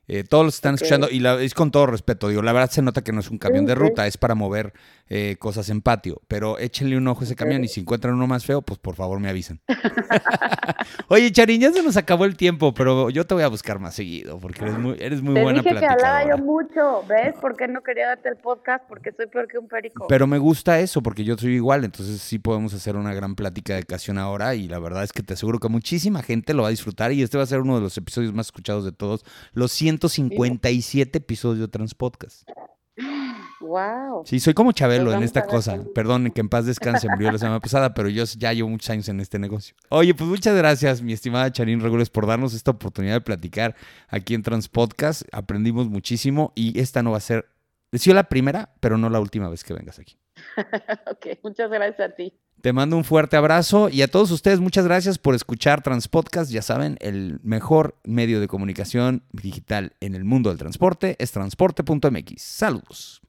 Eh, todos los están escuchando, y la- es con todo respeto, digo, la verdad se nota que no es un camión de sí. ruta, es para mover eh, cosas en patio, pero échenle un ojo a ese camión y si encuentran uno más feo, pues por favor me avisan. (laughs) Oye, Charín, ya se nos acabó el tiempo, pero yo te voy a buscar más seguido, porque eres muy, eres muy Te buena dije que hablaba yo mucho, ¿ves? ¿Por qué no quería darte el podcast? Porque soy peor que un perico. Pero me gusta eso, porque yo soy igual, entonces sí podemos hacer una gran plática de ocasión ahora y la verdad es que te aseguro que muchísima gente lo va a disfrutar y este va a ser uno de los episodios más escuchados de todos, los 157 episodios de Transpodcast. Wow. Sí, soy como Chabelo Pues en esta cosa. Perdón, que en paz descanse, murió la semana pasada, pero yo ya llevo muchos años en este negocio. Oye, pues muchas gracias, mi estimada Charín Regules, por darnos esta oportunidad de platicar aquí en Transpodcast. Aprendimos muchísimo y esta no va a ser, sido la primera, pero no la última vez que vengas aquí. (laughs) ok, muchas gracias a ti. Te mando un fuerte abrazo y a todos ustedes muchas gracias por escuchar Transpodcast. Ya saben, el mejor medio de comunicación digital en el mundo del transporte es transporte.mx. Saludos.